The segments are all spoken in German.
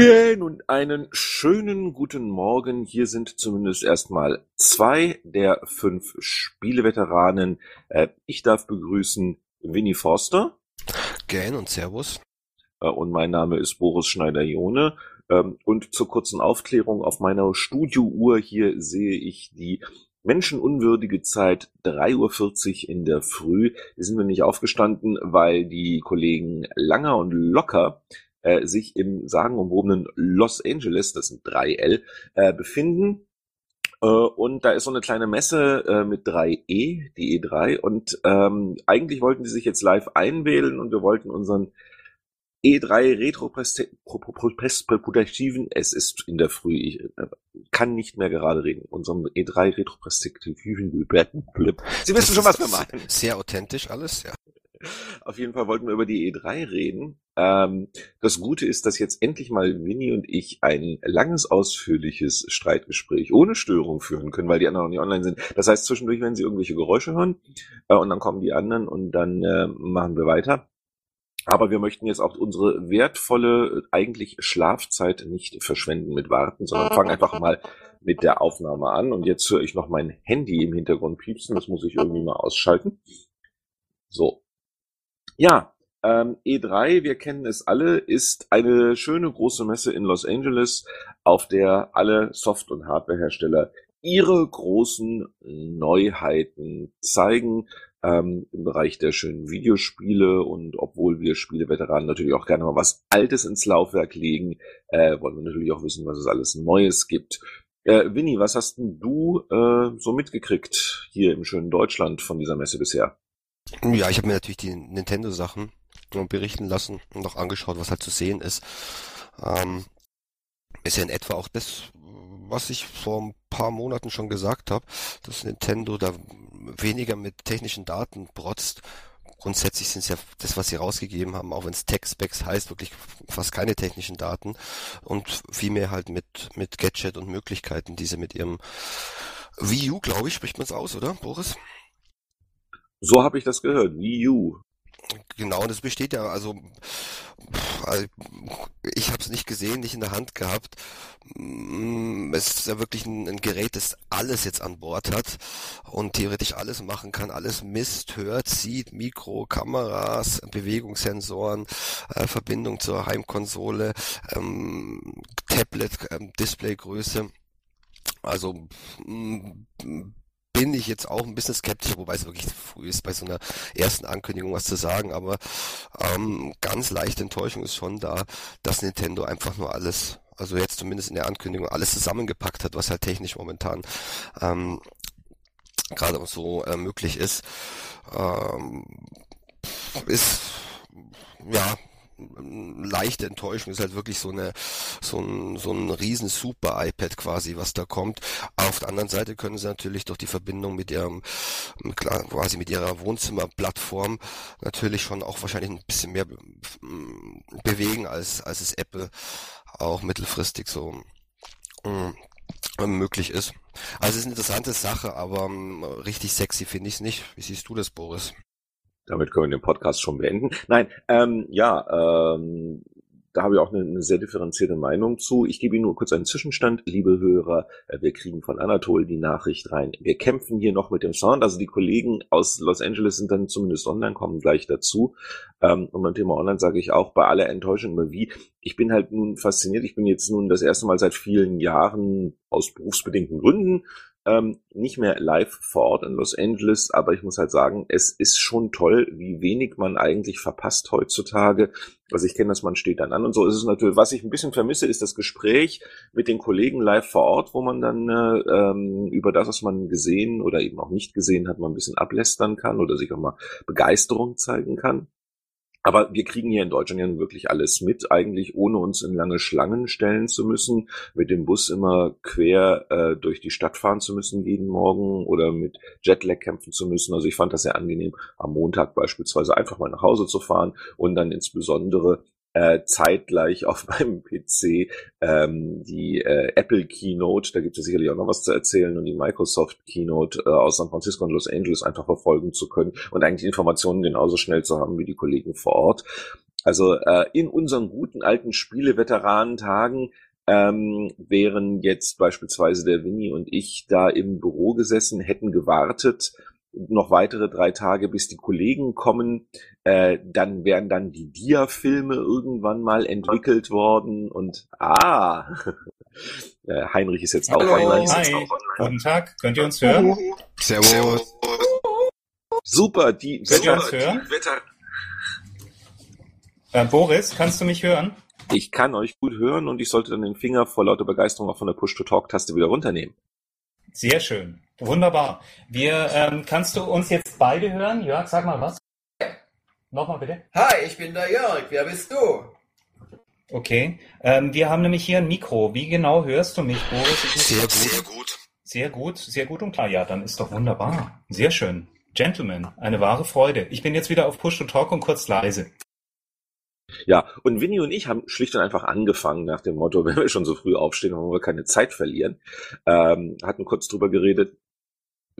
Ja, nun einen schönen guten Morgen. Hier sind zumindest erstmal zwei der fünf Spieleveteranen. Äh, ich darf begrüßen Winnie Forster. Gern und Servus. Äh, und mein Name ist Boris Schneider-Jone. Ähm, und zur kurzen Aufklärung auf meiner Studiouhr hier sehe ich die menschenunwürdige Zeit 3.40 Uhr in der Früh. Wir sind wir nicht aufgestanden, weil die Kollegen Langer und Locker äh, sich im sagenumwobenen Los Angeles, das sind 3L, äh, befinden. Äh, und da ist so eine kleine Messe äh, mit 3E, die E3. Und ähm, eigentlich wollten sie sich jetzt live einwählen und wir wollten unseren E3 Retroperspektiven, es ist in der Früh, ich äh, kann nicht mehr gerade reden, unserem E3 Retroperspektiven, Sie wissen schon, was wir meinen. Sehr authentisch alles, ja. Auf jeden Fall wollten wir über die E3 reden. Ähm, das Gute ist, dass jetzt endlich mal Winnie und ich ein langes, ausführliches Streitgespräch ohne Störung führen können, weil die anderen noch nicht online sind. Das heißt, zwischendurch werden sie irgendwelche Geräusche hören äh, und dann kommen die anderen und dann äh, machen wir weiter. Aber wir möchten jetzt auch unsere wertvolle, eigentlich Schlafzeit nicht verschwenden mit Warten, sondern fangen einfach mal mit der Aufnahme an. Und jetzt höre ich noch mein Handy im Hintergrund piepsen. Das muss ich irgendwie mal ausschalten. So, ja, ähm, E3, wir kennen es alle, ist eine schöne große Messe in Los Angeles, auf der alle Soft- und Hardwarehersteller ihre großen Neuheiten zeigen ähm, im Bereich der schönen Videospiele und obwohl wir Spieleveteranen natürlich auch gerne mal was Altes ins Laufwerk legen, äh, wollen wir natürlich auch wissen, was es alles Neues gibt. Äh, Winnie, was hast denn du äh, so mitgekriegt hier im schönen Deutschland von dieser Messe bisher? Ja, ich habe mir natürlich die Nintendo-Sachen berichten lassen und auch angeschaut, was halt zu sehen ist. Ähm, ist ja in etwa auch das, was ich vor ein paar Monaten schon gesagt habe, dass Nintendo da weniger mit technischen Daten protzt. Grundsätzlich sind es ja das, was sie rausgegeben haben, auch wenn es Tech-Specs heißt, wirklich fast keine technischen Daten und vielmehr halt mit, mit Gadget und Möglichkeiten, die sie mit ihrem Wii U, glaube ich, spricht man es aus, oder, Boris? So habe ich das gehört, Wii U. Genau, es besteht ja, also, also ich habe es nicht gesehen, nicht in der Hand gehabt. Mm, es ist ja wirklich ein, ein, Gerät, das alles jetzt an Bord hat und theoretisch alles machen kann, alles misst, hört, sieht, Mikro, Kameras, Bewegungssensoren, äh, Verbindung zur Heimkonsole, ähm, Tablet, ähm, Displaygröße. Also mm, bin ich jetzt auch ein bisschen skeptisch, wobei es wirklich früh ist, bei so einer ersten Ankündigung was zu sagen, aber ähm, ganz leichte Enttäuschung ist schon da, dass Nintendo einfach nur alles, also jetzt zumindest in der Ankündigung, alles zusammengepackt hat, was halt technisch momentan ähm, gerade so äh, möglich ist. Ähm, ist ja leichte Enttäuschung ist halt wirklich so eine so ein so ein riesen Super iPad quasi, was da kommt. Auf der anderen Seite können sie natürlich durch die Verbindung mit ihrem quasi mit ihrer Wohnzimmerplattform natürlich schon auch wahrscheinlich ein bisschen mehr bewegen als als es Apple auch mittelfristig so mm, möglich ist. Also es ist eine interessante Sache, aber um, richtig sexy finde ich es nicht. Wie siehst du das, Boris? Damit können wir den Podcast schon beenden. Nein, ähm, ja, ähm, da habe ich auch eine, eine, sehr differenzierte Meinung zu. Ich gebe Ihnen nur kurz einen Zwischenstand, liebe Hörer. Äh, wir kriegen von Anatol die Nachricht rein. Wir kämpfen hier noch mit dem Sound. Also die Kollegen aus Los Angeles sind dann zumindest online, kommen gleich dazu. Ähm, und beim Thema Online sage ich auch bei aller Enttäuschung immer wie. Ich bin halt nun fasziniert. Ich bin jetzt nun das erste Mal seit vielen Jahren aus berufsbedingten Gründen ähm, nicht mehr live vor Ort in Los Angeles, aber ich muss halt sagen, es ist schon toll, wie wenig man eigentlich verpasst heutzutage. Also ich kenne das, man steht dann an und so ist es natürlich. Was ich ein bisschen vermisse, ist das Gespräch mit den Kollegen live vor Ort, wo man dann äh, ähm, über das, was man gesehen oder eben auch nicht gesehen hat, mal ein bisschen ablästern kann oder sich auch mal Begeisterung zeigen kann. Aber wir kriegen hier in Deutschland ja wirklich alles mit, eigentlich ohne uns in lange Schlangen stellen zu müssen, mit dem Bus immer quer äh, durch die Stadt fahren zu müssen jeden Morgen oder mit Jetlag kämpfen zu müssen. Also ich fand das sehr angenehm, am Montag beispielsweise einfach mal nach Hause zu fahren und dann insbesondere äh, zeitgleich auf meinem PC ähm, die äh, Apple Keynote, da gibt es sicherlich auch noch was zu erzählen, und die Microsoft Keynote äh, aus San Francisco und Los Angeles einfach verfolgen zu können und eigentlich Informationen genauso schnell zu haben wie die Kollegen vor Ort. Also äh, in unseren guten alten Spieleveteranentagen ähm, wären jetzt beispielsweise der Winnie und ich da im Büro gesessen, hätten gewartet, noch weitere drei Tage, bis die Kollegen kommen. Äh, dann wären dann die Dia-Filme irgendwann mal entwickelt worden und ah, äh, Heinrich ist jetzt Hallo. auch online. Hi. Guten Tag, könnt ihr uns hören? Servus. Super, die Könnt ihr Wetter, uns hören? die Wetter. Äh, Boris, kannst du mich hören? Ich kann euch gut hören und ich sollte dann den Finger vor lauter Begeisterung auch von der Push-to-Talk-Taste wieder runternehmen. Sehr schön. Wunderbar. Wir, ähm, kannst du uns jetzt beide hören? Jörg, sag mal was. Nochmal bitte. Hi, ich bin der Jörg. Wer bist du? Okay. Ähm, wir haben nämlich hier ein Mikro. Wie genau hörst du mich, Boris? Sehr gut. Sehr gut. Sehr gut, sehr gut und klar. Ja, dann ist doch wunderbar. Sehr schön. Gentlemen, eine wahre Freude. Ich bin jetzt wieder auf Push to Talk und kurz leise. Ja, und Winnie und ich haben schlicht und einfach angefangen nach dem Motto, wenn wir schon so früh aufstehen, wollen wir keine Zeit verlieren. Ähm, hatten kurz drüber geredet.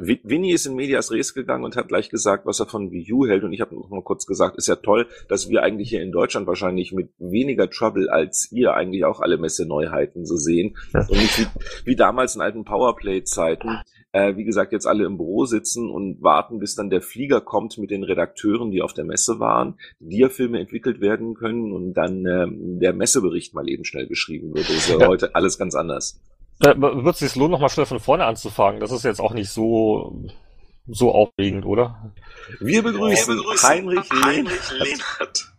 Wi- Winnie ist in Medias Res gegangen und hat gleich gesagt, was er von Wii U hält. Und ich habe noch mal kurz gesagt, ist ja toll, dass wir eigentlich hier in Deutschland wahrscheinlich mit weniger Trouble als ihr eigentlich auch alle Messe-Neuheiten so sehen. Und nicht wie, wie damals in alten Powerplay-Zeiten, äh, wie gesagt, jetzt alle im Büro sitzen und warten, bis dann der Flieger kommt mit den Redakteuren, die auf der Messe waren, Dia-Filme entwickelt werden können und dann ähm, der Messebericht mal eben schnell geschrieben wird. Das ist ja, Ja. heute alles ganz anders. Äh, Wird es sich lohnen, nochmal schnell von vorne anzufangen? Das ist jetzt auch nicht so, so aufregend, oder? Wir begrüßen, Heinrich, Lehnert.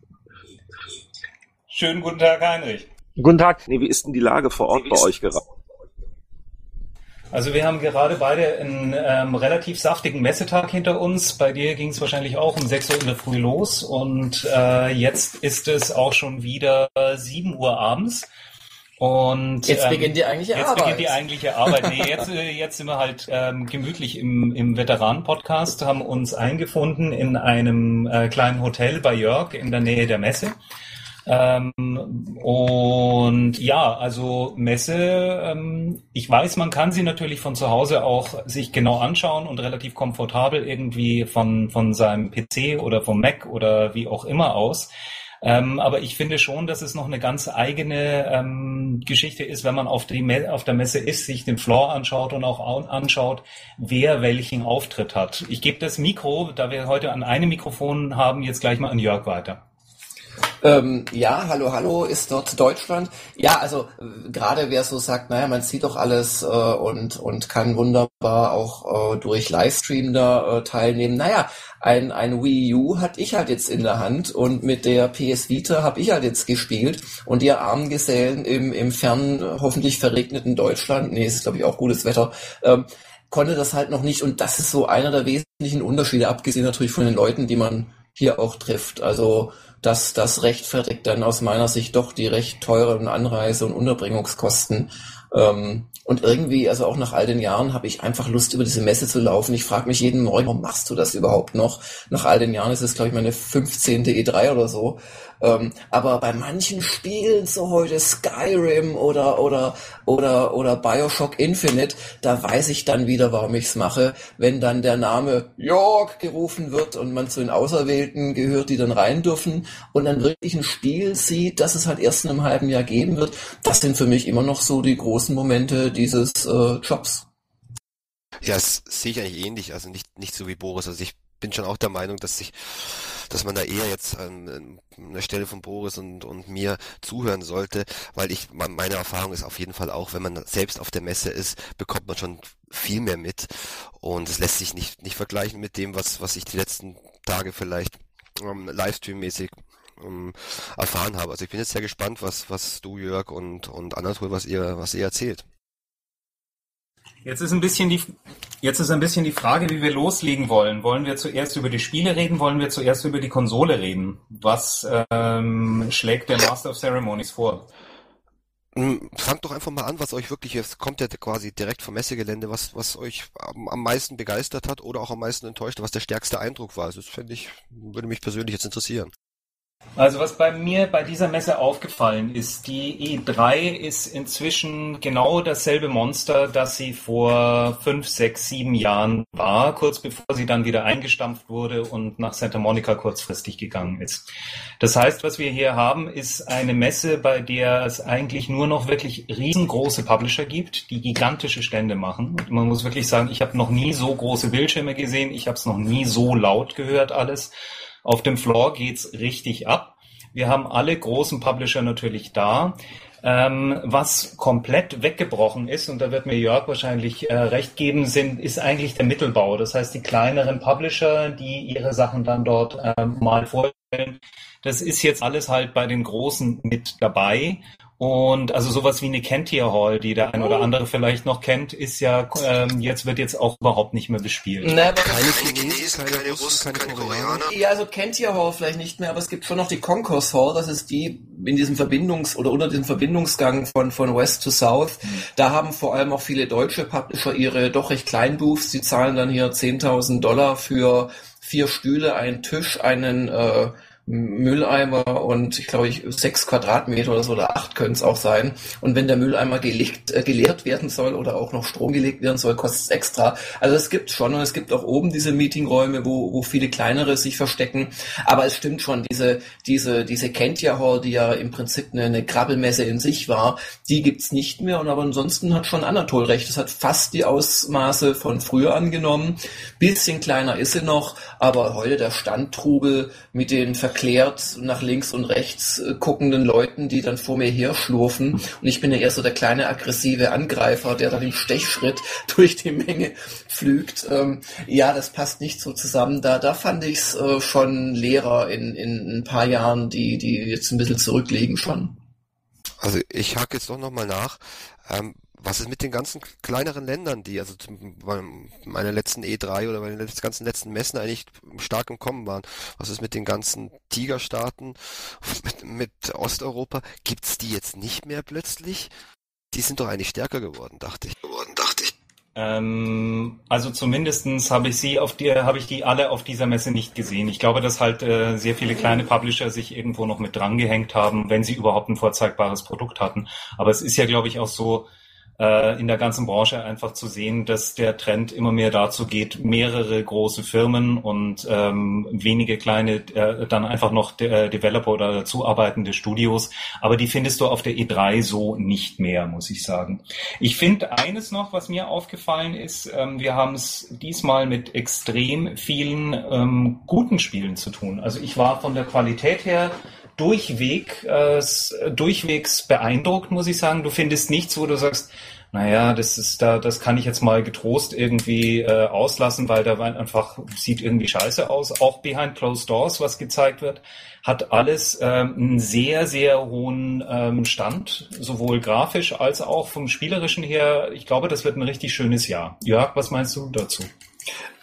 Schönen guten Tag, Heinrich. Guten Tag. Nee, wie ist denn die Lage vor Ort bei euch gerade? Also wir haben gerade beide einen ähm, relativ saftigen Messetag hinter uns. Bei dir ging es wahrscheinlich auch um 6 Uhr in der Früh los und äh, jetzt ist es auch schon wieder 7 Uhr abends. Und Jetzt ähm, beginnt die eigentliche Jetzt Arbeit. beginnt die eigentliche Arbeit. Nee, jetzt, äh, jetzt sind wir halt ähm, gemütlich im, im Veteranen-Podcast, haben uns eingefunden in einem äh, kleinen Hotel bei Jörg in der Nähe der Messe. Ähm, und ja, also Messe, ähm, ich weiß, man kann sie natürlich von zu Hause auch sich genau anschauen und relativ komfortabel irgendwie von, von seinem PC oder vom Mac oder wie auch immer aus. Ähm, aber ich finde schon, dass es noch eine ganz eigene ähm, Geschichte ist, wenn man auf, die auf der Messe ist, sich den Floor anschaut und auch au- anschaut, wer welchen Auftritt hat. Ich gebe das Mikro, da wir heute an einem Mikrofon haben, jetzt gleich mal an Jörg weiter. Ähm, ja, hallo, hallo, ist dort Deutschland? Ja, also äh, gerade wer so sagt, naja, man sieht doch alles äh, und, und kann wunderbar auch äh, durch Livestream da äh, teilnehmen. Naja, ein, ein Wii U hatte ich halt jetzt in der Hand und mit der PS Vita habe ich halt jetzt gespielt und ihr armen Gesellen im, im fernen, hoffentlich verregneten Deutschland, nee, ist glaube ich auch gutes Wetter, ähm, konnte das halt noch nicht und das ist so einer der wesentlichen Unterschiede, abgesehen natürlich von den Leuten, die man hier auch trifft. Also das, das rechtfertigt dann aus meiner Sicht doch die recht teuren Anreise- und Unterbringungskosten. Ähm, und irgendwie, also auch nach all den Jahren, habe ich einfach Lust, über diese Messe zu laufen. Ich frage mich jeden Morgen, warum machst du das überhaupt noch? Nach all den Jahren ist es, glaube ich, meine 15. E3 oder so. Ähm, aber bei manchen Spielen, so heute Skyrim oder, oder, oder, oder Bioshock Infinite, da weiß ich dann wieder, warum ich's mache. Wenn dann der Name York gerufen wird und man zu den Auserwählten gehört, die dann rein dürfen und dann wirklich ein Spiel sieht, das es halt erst in einem halben Jahr geben wird, das sind für mich immer noch so die großen Momente dieses äh, Jobs. Ja, das sehe ich eigentlich ähnlich, also nicht, nicht so wie Boris. Also ich bin schon auch der Meinung, dass sich, dass man da eher jetzt an, an der Stelle von Boris und, und mir zuhören sollte, weil ich, meine Erfahrung ist auf jeden Fall auch, wenn man selbst auf der Messe ist, bekommt man schon viel mehr mit und es lässt sich nicht, nicht vergleichen mit dem, was, was ich die letzten Tage vielleicht ähm, Livestream-mäßig ähm, erfahren habe. Also ich bin jetzt sehr gespannt, was, was du, Jörg und, und Anatol, was ihr, was ihr erzählt. Jetzt ist ein bisschen die, jetzt ist ein bisschen die Frage, wie wir loslegen wollen. Wollen wir zuerst über die Spiele reden? Wollen wir zuerst über die Konsole reden? Was ähm, schlägt der Master of Ceremonies vor? Hm, Fangt doch einfach mal an, was euch wirklich, es kommt ja quasi direkt vom Messegelände, was, was euch am, am meisten begeistert hat oder auch am meisten enttäuscht, was der stärkste Eindruck war. Also das fände ich, würde mich persönlich jetzt interessieren. Also was bei mir bei dieser Messe aufgefallen ist, die E3 ist inzwischen genau dasselbe Monster, das sie vor fünf, sechs, sieben Jahren war, kurz bevor sie dann wieder eingestampft wurde und nach Santa Monica kurzfristig gegangen ist. Das heißt, was wir hier haben, ist eine Messe, bei der es eigentlich nur noch wirklich riesengroße Publisher gibt, die gigantische Stände machen. Und man muss wirklich sagen, ich habe noch nie so große Bildschirme gesehen, ich habe es noch nie so laut gehört alles. Auf dem Floor geht's richtig ab. Wir haben alle großen Publisher natürlich da. Ähm, was komplett weggebrochen ist, und da wird mir Jörg wahrscheinlich äh, recht geben, sind, ist eigentlich der Mittelbau. Das heißt, die kleineren Publisher, die ihre Sachen dann dort äh, mal vorstellen. Das ist jetzt alles halt bei den Großen mit dabei. Und also sowas wie eine Cantier Hall, die der ein oder oh. andere vielleicht noch kennt, ist ja ähm, jetzt wird jetzt auch überhaupt nicht mehr bespielt. Nee, keine Chinesen, keine Russen, keine Koreaner. Ja, also Cantier Hall vielleicht nicht mehr, aber es gibt schon noch die Concourse Hall, das ist die in diesem Verbindungs- oder unter diesem Verbindungsgang von, von West to South. Mhm. Da haben vor allem auch viele deutsche Publisher ihre doch recht kleinen Booths, die zahlen dann hier 10.000 Dollar für vier Stühle, einen Tisch, einen äh, Mülleimer und ich glaube ich sechs Quadratmeter oder so oder acht können es auch sein. Und wenn der Mülleimer gelegt, äh, geleert werden soll oder auch noch Strom gelegt werden soll, kostet es extra. Also es gibt schon und es gibt auch oben diese Meetingräume, wo, wo viele kleinere sich verstecken. Aber es stimmt schon, diese, diese, diese Kentia Hall, die ja im Prinzip eine, eine Krabbelmesse in sich war, die gibt's nicht mehr. Und aber ansonsten hat schon Anatol recht. Es hat fast die Ausmaße von früher angenommen. Bisschen kleiner ist sie noch, aber heute der Standtrubel mit den Verkehr erklärt nach links und rechts äh, guckenden Leuten, die dann vor mir her schlurfen. Und ich bin ja eher so der kleine aggressive Angreifer, der dann im Stechschritt durch die Menge pflügt. Ähm, ja, das passt nicht so zusammen. Da, da fand ich es äh, schon leerer in, in ein paar Jahren, die, die jetzt ein bisschen zurückliegen schon. Also ich hake jetzt doch nochmal nach. Ähm, was ist mit den ganzen kleineren Ländern, die also bei meiner letzten E3 oder bei den ganzen letzten Messen eigentlich stark im Kommen waren? Was ist mit den ganzen Tigerstaaten, mit, mit Osteuropa? Gibt's die jetzt nicht mehr plötzlich? Die sind doch eigentlich stärker geworden, dachte ich. Geworden, dachte ich. Ähm, also zumindestens habe ich sie auf die, habe ich die alle auf dieser Messe nicht gesehen. Ich glaube, dass halt äh, sehr viele kleine Publisher sich irgendwo noch mit drangehängt haben, wenn sie überhaupt ein vorzeigbares Produkt hatten. Aber es ist ja, glaube ich, auch so, äh, in der ganzen Branche einfach zu sehen, dass der Trend immer mehr dazu geht, mehrere große Firmen und ähm, wenige kleine, äh, dann einfach noch de äh, Developer oder zuarbeitende Studios. Aber die findest du auf der E3 so nicht mehr, muss ich sagen. Ich finde eines noch, was mir aufgefallen ist, ähm, wir haben es diesmal mit extrem vielen ähm, guten Spielen zu tun. Also ich war von der Qualität her durchweg, äh, durchwegs beeindruckt, muss ich sagen. Du findest nichts, wo du sagst, naja, das ist da, das kann ich jetzt mal getrost irgendwie äh, auslassen, weil da einfach sieht irgendwie scheiße aus. Auch Behind Closed Doors, was gezeigt wird, hat alles ähm, einen sehr, sehr hohen ähm, Stand, sowohl grafisch als auch vom spielerischen her. Ich glaube, das wird ein richtig schönes Jahr. Jörg, was meinst du dazu?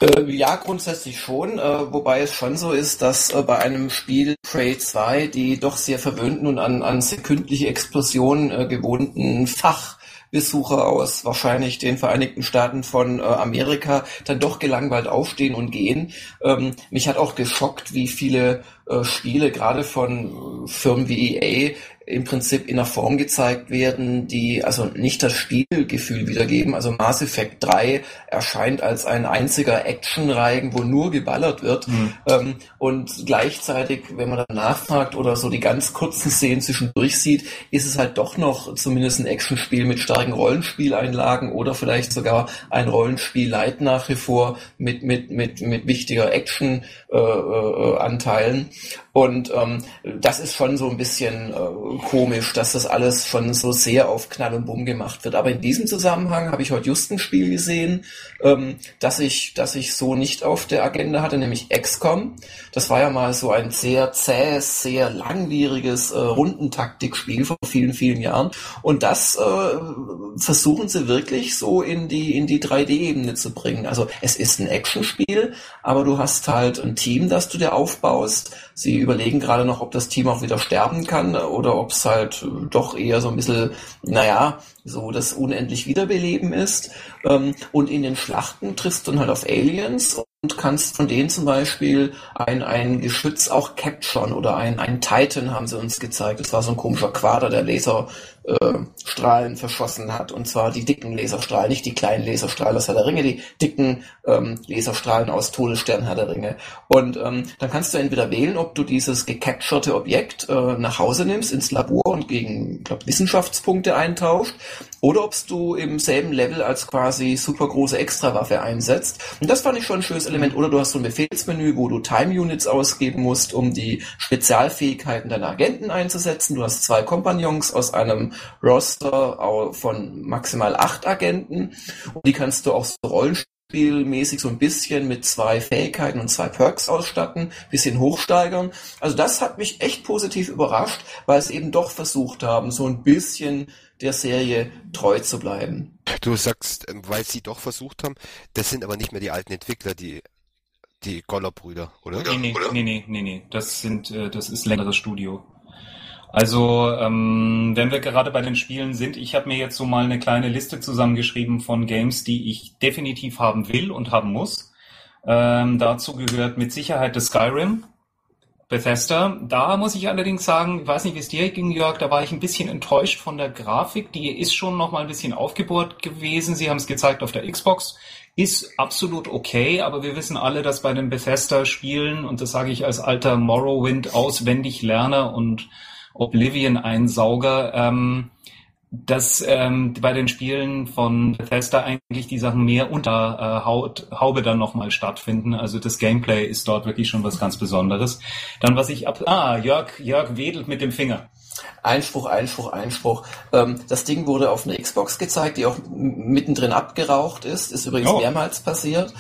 Äh, ja, grundsätzlich schon, äh, wobei es schon so ist, dass äh, bei einem Spiel Prey 2 die doch sehr verwöhnten und an, an sekündliche Explosionen äh, gewohnten Fachbesucher aus wahrscheinlich den Vereinigten Staaten von äh, Amerika dann doch gelangweilt aufstehen und gehen. Ähm, mich hat auch geschockt, wie viele äh, Spiele gerade von Firmen wie EA im Prinzip in einer Form gezeigt werden, die also nicht das Spielgefühl wiedergeben. Also Mass Effect 3 erscheint als ein einziger Actionreigen, wo nur geballert wird. Mhm. Ähm, und gleichzeitig, wenn man dann nachfragt oder so die ganz kurzen Szenen zwischendurch sieht, ist es halt doch noch zumindest ein Actionspiel mit starken Rollenspieleinlagen oder vielleicht sogar ein Rollenspiel Light nach wie vor mit, mit, mit, mit wichtiger Action-Anteilen. Äh, äh, und ähm, das ist schon so ein bisschen äh, komisch, dass das alles schon so sehr auf Knall und Bumm gemacht wird. Aber in diesem Zusammenhang habe ich heute just ein Spiel gesehen, ähm, das ich, das ich so nicht auf der Agenda hatte, nämlich XCOM. Das war ja mal so ein sehr zähes, sehr langwieriges äh, Rundentaktikspiel vor vielen, vielen Jahren. Und das äh, versuchen sie wirklich so in die, in die 3D-Ebene zu bringen. Also es ist ein Actionspiel, aber du hast halt ein Team, das du dir aufbaust. Sie überlegen gerade noch, ob das Team auch wieder sterben kann oder ob es halt doch eher so ein bisschen, naja, so das unendlich Wiederbeleben ist. Ähm, und in den Schlachten triffst du dann halt auf Aliens kannst von denen zum Beispiel ein, ein Geschütz auch capturen oder ein, ein Titan haben sie uns gezeigt. Das war so ein komischer Quader, der Laserstrahlen äh, verschossen hat. Und zwar die dicken Laserstrahlen, nicht die kleinen Laserstrahlen aus Herr der Ringe, die dicken ähm, Laserstrahlen aus Todesstern Herr der Ringe. Und ähm, dann kannst du entweder wählen, ob du dieses gecapturte Objekt äh, nach Hause nimmst, ins Labor und gegen, glaube Wissenschaftspunkte eintauscht, oder ob du im selben Level als quasi super große Extrawaffe einsetzt. Und das fand ich schon ein schönes Element. Oder du hast so ein Befehlsmenü, wo du Time Units ausgeben musst, um die Spezialfähigkeiten deiner Agenten einzusetzen. Du hast zwei Kompagnons aus einem Roster von maximal acht Agenten. Und die kannst du auch so Rollenspielmäßig so ein bisschen mit zwei Fähigkeiten und zwei Perks ausstatten, bisschen hochsteigern. Also das hat mich echt positiv überrascht, weil es eben doch versucht haben, so ein bisschen der Serie treu zu bleiben. Du sagst, ähm, weil sie doch versucht haben, das sind aber nicht mehr die alten Entwickler, die die Goller-Brüder, oder? Nee, nee, nee, nee, nee, nee. Das sind, äh, das ist längeres Studio. Also, ähm, wenn wir gerade bei den Spielen sind, ich habe mir jetzt so mal eine kleine Liste zusammengeschrieben von Games, die ich definitiv haben will und haben muss. Ähm, dazu gehört mit Sicherheit das Skyrim, Bethesda. Da muss ich allerdings sagen, ich weiß nicht, wie es dir ging, Jörg, da war ich ein bisschen enttäuscht von der Grafik. Die ist schon noch mal ein bisschen aufgebohrt gewesen. Sie haben es gezeigt auf der Xbox. Ist absolut okay, aber wir wissen alle, dass bei den Bethesda-Spielen, und das sage ich als alter Morrowind auswendig Lerner und Oblivion-Einsauger, ähm, dass ähm, bei den Spielen von Bethesda eigentlich die Sachen mehr unter äh, Haut, Haube dann nochmal stattfinden. Also das Gameplay ist dort wirklich schon was ganz Besonderes. Dann was ich ab... Ah, Jörg, Jörg wedelt mit dem Finger. Einspruch, Einspruch, Einspruch. Ähm, das Ding wurde auf einer Xbox gezeigt, die auch mittendrin abgeraucht ist. Ist übrigens oh. mehrmals passiert.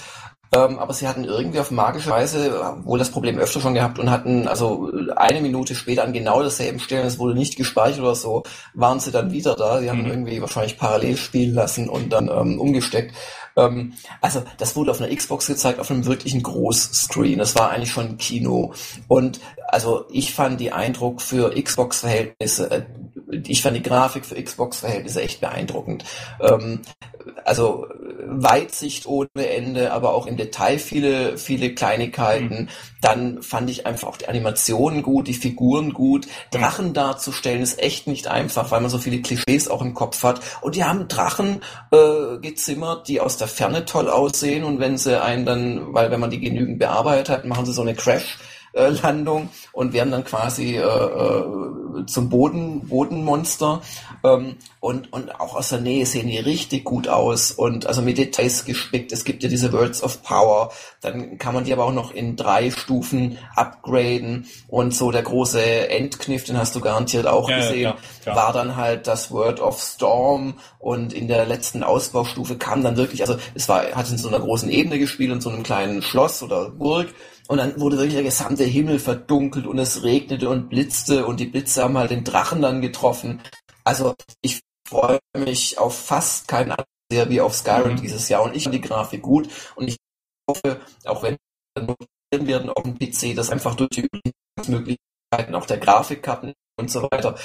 Ähm, aber sie hatten irgendwie auf magische Weise wohl das Problem öfter schon gehabt und hatten also eine Minute später an genau derselben Stelle, es wurde nicht gespeichert oder so, waren sie dann wieder da. Sie haben mhm. irgendwie wahrscheinlich parallel spielen lassen und dann ähm, umgesteckt. Ähm, also das wurde auf einer Xbox gezeigt, auf einem wirklichen Großscreen. Das war eigentlich schon Kino. Und also ich fand die Eindruck für Xbox-Verhältnisse, äh, ich fand die Grafik für Xbox-Verhältnisse echt beeindruckend. Ähm, also Weitsicht ohne Ende, aber auch im Detail viele, viele Kleinigkeiten. Mhm. Dann fand ich einfach auch die Animationen gut, die Figuren gut. Mhm. Drachen darzustellen ist echt nicht einfach, weil man so viele Klischees auch im Kopf hat. Und die haben Drachen äh, gezimmert, die aus der Ferne toll aussehen und wenn sie einen dann, weil wenn man die genügend bearbeitet hat, machen sie so eine Crash äh, Landung. Und werden dann quasi äh, äh, zum Boden Bodenmonster. Ähm, und und auch aus der Nähe sehen die richtig gut aus und also mit Details gespickt. Es gibt ja diese Words of Power, dann kann man die aber auch noch in drei Stufen upgraden und so. Der große Endkniff, den hast du garantiert auch ja, gesehen, ja, war dann halt das Word of Storm. Und in der letzten Ausbaustufe kam dann wirklich, also es war hat in so einer großen Ebene gespielt und so einem kleinen Schloss oder Burg und dann wurde wirklich der gesamte Himmel verdunkelt und es regnete und blitzte und die Blitze haben halt den Drachen dann getroffen. Also ich freue mich auf fast keinen anderen wie auf Skyrim mhm. dieses Jahr und ich finde die Grafik gut und ich hoffe, auch wenn wir werden auf dem PC, dass einfach durch die Möglichkeiten auch der Grafikkarten und so weiter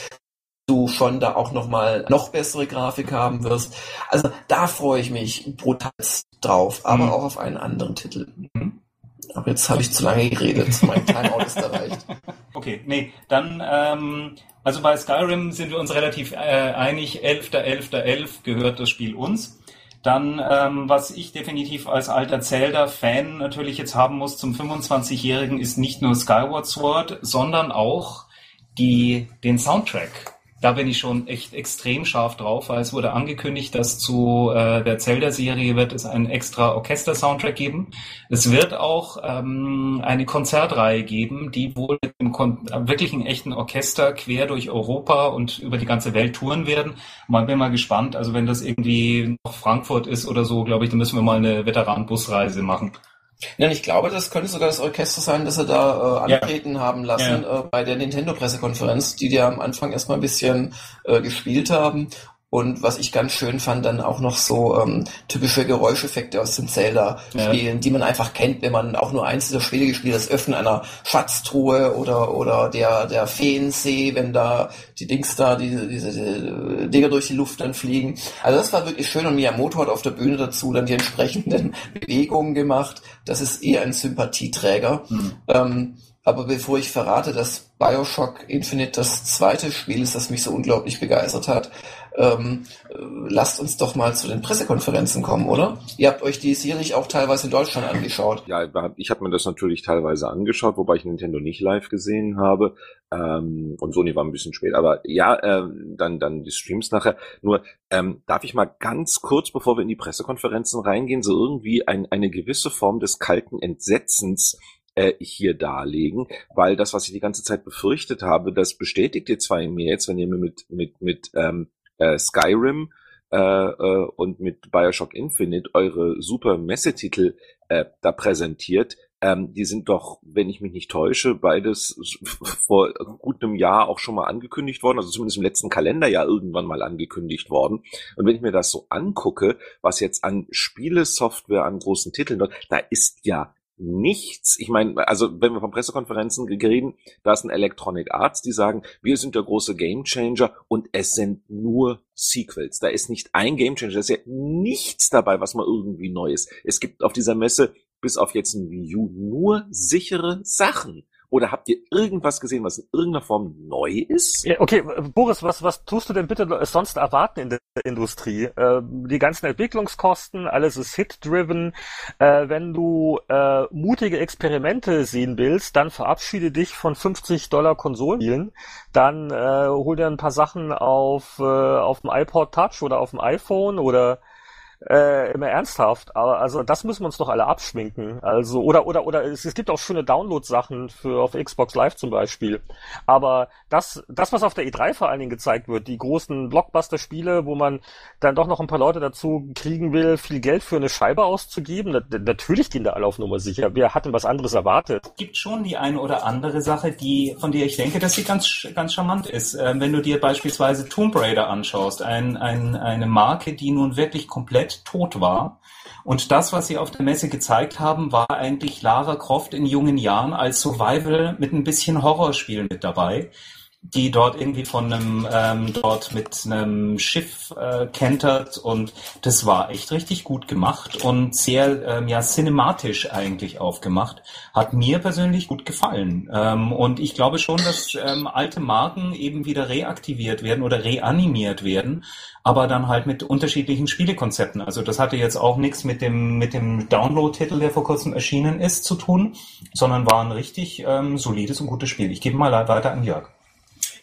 du schon da auch noch mal noch bessere Grafik haben wirst. Also da freue ich mich brutal drauf, aber mhm. auch auf einen anderen Titel. Mhm. Aber jetzt habe ich zu lange geredet. Mein Timeout ist erreicht. Okay, nee, dann, ähm, also bei Skyrim sind wir uns relativ äh, einig. 11.11.11 .11. gehört das Spiel uns. Dann, ähm, was ich definitiv als alter Zelda-Fan natürlich jetzt haben muss zum 25-Jährigen, ist nicht nur Skyward Sword, sondern auch die, den Soundtrack da bin ich schon echt extrem scharf drauf, weil es wurde angekündigt, dass zu äh, der Zelda-Serie wird es einen extra Orchester-Soundtrack geben. Es wird auch ähm, eine Konzertreihe geben, die wohl mit einem Kon wirklichen echten Orchester quer durch Europa und über die ganze Welt touren werden. Mal bin mal gespannt. Also wenn das irgendwie noch Frankfurt ist oder so, glaube ich, dann müssen wir mal eine Veteran-Busreise machen. Ja, ich glaube, das könnte sogar das Orchester sein, das sie da äh, antreten ja. haben lassen ja. äh, bei der Nintendo-Pressekonferenz, die die am Anfang erstmal ein bisschen äh, gespielt haben. Und was ich ganz schön fand, dann auch noch so ähm, typische Geräuscheffekte aus den Zelda-Spielen, ja. die man einfach kennt, wenn man auch nur eins dieser Spiele gespielt hat, das Öffnen einer Schatztruhe oder oder der der Feensee, wenn da die Dings da, diese, diese, diese Dinger durch die Luft dann fliegen. Also das war wirklich schön und Miyamoto hat auf der Bühne dazu dann die entsprechenden Bewegungen gemacht. Das ist eher ein Sympathieträger. Mhm. Ähm, aber bevor ich verrate, dass Bioshock Infinite das zweite Spiel ist, das mich so unglaublich begeistert hat, ähm, äh, lasst uns doch mal zu den Pressekonferenzen kommen, oder? Ihr habt euch die sicherlich auch teilweise in Deutschland angeschaut. Ja, ich habe mir das natürlich teilweise angeschaut, wobei ich Nintendo nicht live gesehen habe. Ähm, und Sony war ein bisschen spät, aber ja, äh, dann dann die Streams nachher. Nur ähm, darf ich mal ganz kurz, bevor wir in die Pressekonferenzen reingehen, so irgendwie ein, eine gewisse Form des kalten Entsetzens äh, hier darlegen, weil das, was ich die ganze Zeit befürchtet habe, das bestätigt ihr zwar in mir jetzt, wenn ihr mir mit, mit, mit ähm, äh, Skyrim äh, äh, und mit Bioshock Infinite eure super Messetitel äh, da präsentiert, ähm, die sind doch, wenn ich mich nicht täusche, beides vor gut einem Jahr auch schon mal angekündigt worden, also zumindest im letzten Kalenderjahr irgendwann mal angekündigt worden. Und wenn ich mir das so angucke, was jetzt an Spielesoftware, an großen Titeln dort, da ist ja nichts. Ich meine, also wenn wir von Pressekonferenzen reden, da sind Electronic Arts, die sagen, wir sind der große Gamechanger und es sind nur Sequels. Da ist nicht ein Gamechanger, da ist ja nichts dabei, was mal irgendwie neu ist. Es gibt auf dieser Messe bis auf jetzt ein Wii U nur sichere Sachen. Oder habt ihr irgendwas gesehen, was in irgendeiner Form neu ist? Ja, okay, Boris, was, was tust du denn bitte sonst erwarten in der Industrie? Äh, die ganzen Entwicklungskosten, alles ist hit-driven. Äh, wenn du äh, mutige Experimente sehen willst, dann verabschiede dich von 50 Dollar Konsolenspielen. Dann äh, hol dir ein paar Sachen auf, äh, auf dem iPod Touch oder auf dem iPhone oder äh, immer ernsthaft, aber also das müssen wir uns doch alle abschminken. Also oder oder oder es, es gibt auch schöne Download-Sachen für auf Xbox Live zum Beispiel. Aber das das was auf der E3 vor allen Dingen gezeigt wird, die großen Blockbuster-Spiele, wo man dann doch noch ein paar Leute dazu kriegen will, viel Geld für eine Scheibe auszugeben, na, natürlich gehen da alle auf Nummer sicher. Wer hat denn was anderes erwartet? Es gibt schon die eine oder andere Sache, die von der ich denke, dass sie ganz ganz charmant ist. Ähm, wenn du dir beispielsweise Tomb Raider anschaust, ein, ein, eine Marke, die nun wirklich komplett tot war. Und das, was sie auf der Messe gezeigt haben, war eigentlich Lara Croft in jungen Jahren als Survival mit ein bisschen Horrorspiel mit dabei die dort irgendwie von einem ähm, dort mit einem Schiff äh, kentert und das war echt richtig gut gemacht und sehr ähm, ja cinematisch eigentlich aufgemacht. Hat mir persönlich gut gefallen ähm, und ich glaube schon, dass ähm, alte Marken eben wieder reaktiviert werden oder reanimiert werden, aber dann halt mit unterschiedlichen Spielekonzepten. Also das hatte jetzt auch nichts mit dem mit dem Download-Titel, der vor kurzem erschienen ist, zu tun, sondern war ein richtig ähm, solides und gutes Spiel. Ich gebe mal weiter an Jörg.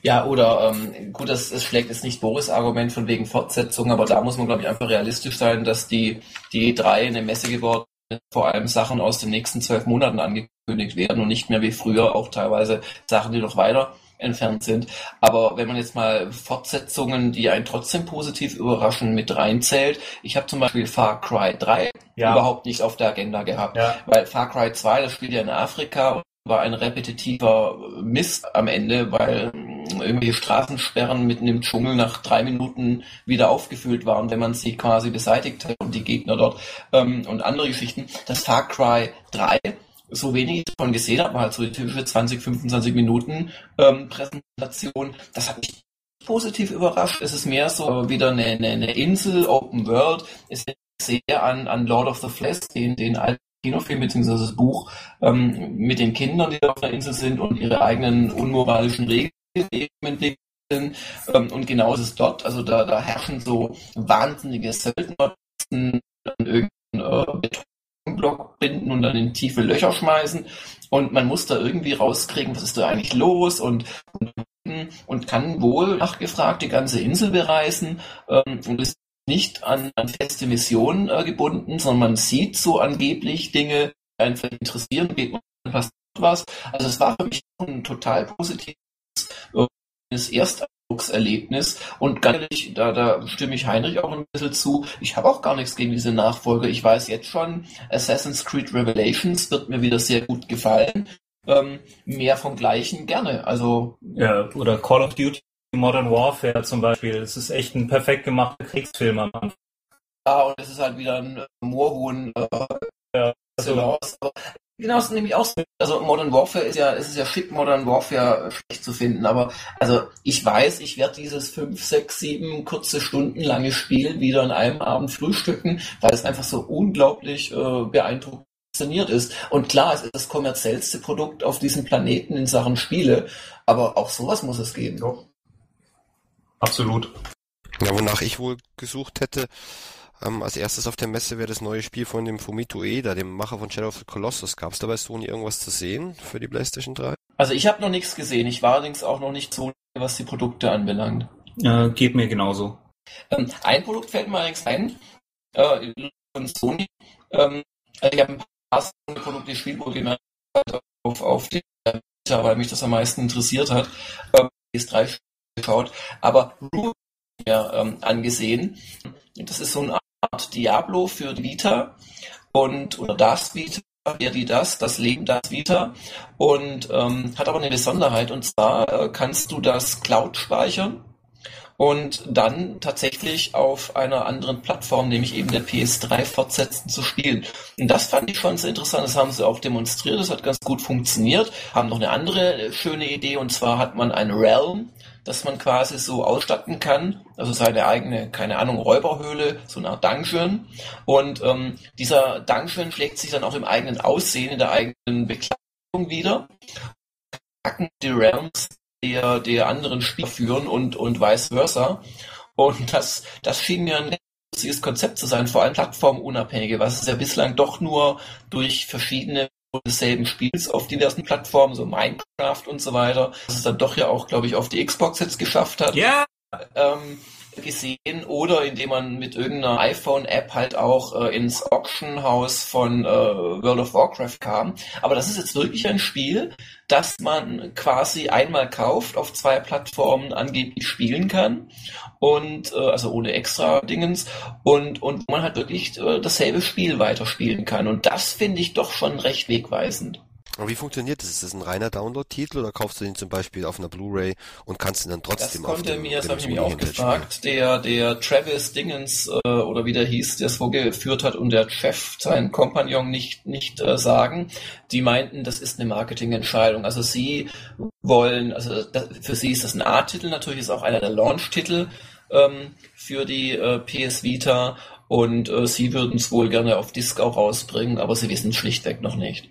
Ja, oder ähm, gut, das, das schlägt jetzt nicht Boris Argument von wegen Fortsetzung, aber da muss man, glaube ich, einfach realistisch sein, dass die, die drei eine Messe geworden vor allem Sachen aus den nächsten zwölf Monaten angekündigt werden und nicht mehr wie früher auch teilweise Sachen, die noch weiter entfernt sind. Aber wenn man jetzt mal Fortsetzungen, die einen trotzdem positiv überraschen, mit reinzählt, ich habe zum Beispiel Far Cry 3 ja. überhaupt nicht auf der Agenda gehabt, ja. weil Far Cry 2, das spielt ja in Afrika war ein repetitiver Mist am Ende, weil irgendwelche Straßensperren mitten im Dschungel nach drei Minuten wieder aufgefüllt waren, wenn man sie quasi beseitigt hat und die Gegner dort ähm, und andere Geschichten. Das Far Cry 3 so wenig ich davon gesehen habe, halt so die typische 20, 25 Minuten ähm, Präsentation. Das hat mich positiv überrascht. Es ist mehr so wieder eine, eine, eine Insel, Open World. Es ist sehr an, an Lord of the Flies, den, den alten Kinofilm bzw. das Buch ähm, mit den Kindern, die da auf der Insel sind und ihre eigenen unmoralischen Regeln entwickeln. Ähm, und genau ist es dort. Also da, da herrschen so wahnsinnige Söldner, an irgendeinen äh, Betonblock binden und dann in tiefe Löcher schmeißen. Und man muss da irgendwie rauskriegen, was ist da eigentlich los und, und, und kann wohl nachgefragt die ganze Insel bereisen ähm, und ist nicht an, an feste Missionen äh, gebunden, sondern man sieht so angeblich Dinge, die einen interessieren, geht man passiert was. Also es war für mich ein total positives äh, Ersteindruckserlebnis und ganz ehrlich, da, da stimme ich Heinrich auch ein bisschen zu. Ich habe auch gar nichts gegen diese Nachfolger. Ich weiß jetzt schon, Assassin's Creed Revelations wird mir wieder sehr gut gefallen. Ähm, mehr vom Gleichen gerne. Also ja, oder Call of Duty Modern Warfare zum Beispiel. Es ist echt ein perfekt gemachter Kriegsfilm am Anfang. Ja, und es ist halt wieder ein Moorhuhn. Äh, ja, also, Genau, das ist nämlich auch so. Also Modern Warfare ist ja, es ist ja schick, Modern Warfare schlecht zu finden, aber also ich weiß, ich werde dieses fünf, sechs, sieben kurze Stunden lange Spiel wieder in einem Abend frühstücken, weil es einfach so unglaublich äh, beeindruckend funktioniert ist. Und klar, es ist das kommerziellste Produkt auf diesem Planeten in Sachen Spiele, aber auch sowas muss es geben. Ja. Absolut. Ja, wonach ich wohl gesucht hätte, ähm, als erstes auf der Messe wäre das neue Spiel von dem Fumito Ueda, dem Macher von Shadow of the Colossus. Gab es da bei Sony irgendwas zu sehen für die PlayStation 3? Also ich habe noch nichts gesehen. Ich war allerdings auch noch nicht so, was die Produkte anbelangt. Äh, geht mir genauso. Ähm, ein Produkt fällt mir allerdings ein, äh, von Sony. Ähm, also ich habe ein paar Sony-Produkte gespielt, wo jemand auf, auf die weil mich das am meisten interessiert hat. Ähm, PS3 geschaut, aber Root ja, ähm, angesehen. Das ist so eine Art Diablo für die Vita und oder das Vita, ja die das, das Leben das Vita und ähm, hat aber eine Besonderheit und zwar äh, kannst du das Cloud speichern und dann tatsächlich auf einer anderen Plattform, nämlich eben der PS3, fortsetzen zu spielen. Und das fand ich schon sehr interessant. Das haben sie auch demonstriert. Das hat ganz gut funktioniert. Haben noch eine andere schöne Idee und zwar hat man ein Realm, dass man quasi so ausstatten kann, also seine eigene, keine Ahnung, Räuberhöhle, so eine Art Dungeon. Und ähm, dieser Dungeon schlägt sich dann auch im eigenen Aussehen, in der eigenen Bekleidung wieder. Die Realms der, der anderen Spieler führen und, und vice versa. Und das, das schien mir ein lustiges Konzept zu sein, vor allem plattformunabhängige, was es ja bislang doch nur durch verschiedene desselben Spiels auf diversen Plattformen, so Minecraft und so weiter, dass es dann doch ja auch, glaube ich, auf die Xbox jetzt geschafft hat. Ja! Ähm, gesehen oder indem man mit irgendeiner iPhone-App halt auch äh, ins Auction-Haus von äh, World of Warcraft kam. Aber das ist jetzt wirklich ein Spiel, das man quasi einmal kauft, auf zwei Plattformen angeblich spielen kann und äh, also ohne extra Dingens und und man halt wirklich äh, dasselbe Spiel weiterspielen kann und das finde ich doch schon recht wegweisend. Aber wie funktioniert das? Ist das ein reiner Download-Titel oder kaufst du den zum Beispiel auf einer Blu-ray und kannst ihn dann trotzdem das konnte auf dem, mir, das habe ich mich auch gefragt, der, der Travis Dingens äh, oder wie der hieß, der es vorgeführt hat und der Chef, sein Kompagnon nicht, nicht äh, sagen. Die meinten, das ist eine Marketingentscheidung. Also sie wollen, also das, für sie ist das ein A-Titel, natürlich ist auch einer der Launch-Titel ähm, für die äh, PS Vita und äh, sie würden es wohl gerne auf Disc auch rausbringen, aber sie wissen schlichtweg noch nicht.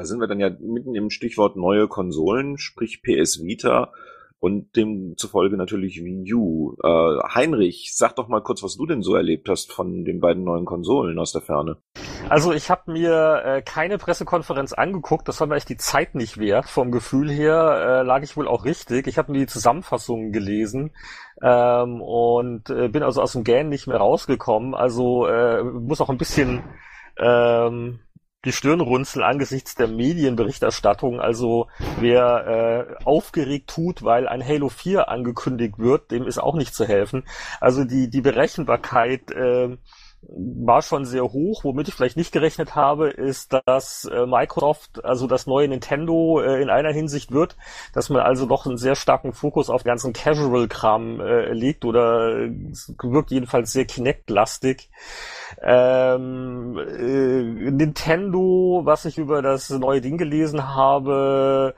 Da sind wir dann ja mitten im Stichwort neue Konsolen, sprich PS Vita und demzufolge natürlich Wii U. Äh, Heinrich, sag doch mal kurz, was du denn so erlebt hast von den beiden neuen Konsolen aus der Ferne. Also ich habe mir äh, keine Pressekonferenz angeguckt, das war mir echt die Zeit nicht wert. Vom Gefühl her äh, lag ich wohl auch richtig. Ich habe mir die Zusammenfassungen gelesen ähm, und äh, bin also aus dem Gähn nicht mehr rausgekommen. Also äh, muss auch ein bisschen ähm, die Stirnrunzel angesichts der Medienberichterstattung. Also wer äh, aufgeregt tut, weil ein Halo 4 angekündigt wird, dem ist auch nicht zu helfen. Also die, die Berechenbarkeit äh, war schon sehr hoch. Womit ich vielleicht nicht gerechnet habe, ist, dass äh, Microsoft, also das neue Nintendo äh, in einer Hinsicht wird, dass man also doch einen sehr starken Fokus auf ganzen Casual-Kram äh, legt oder äh, wirkt jedenfalls sehr Kinect-lastig. Ähm, äh, Nintendo, was ich über das neue Ding gelesen habe,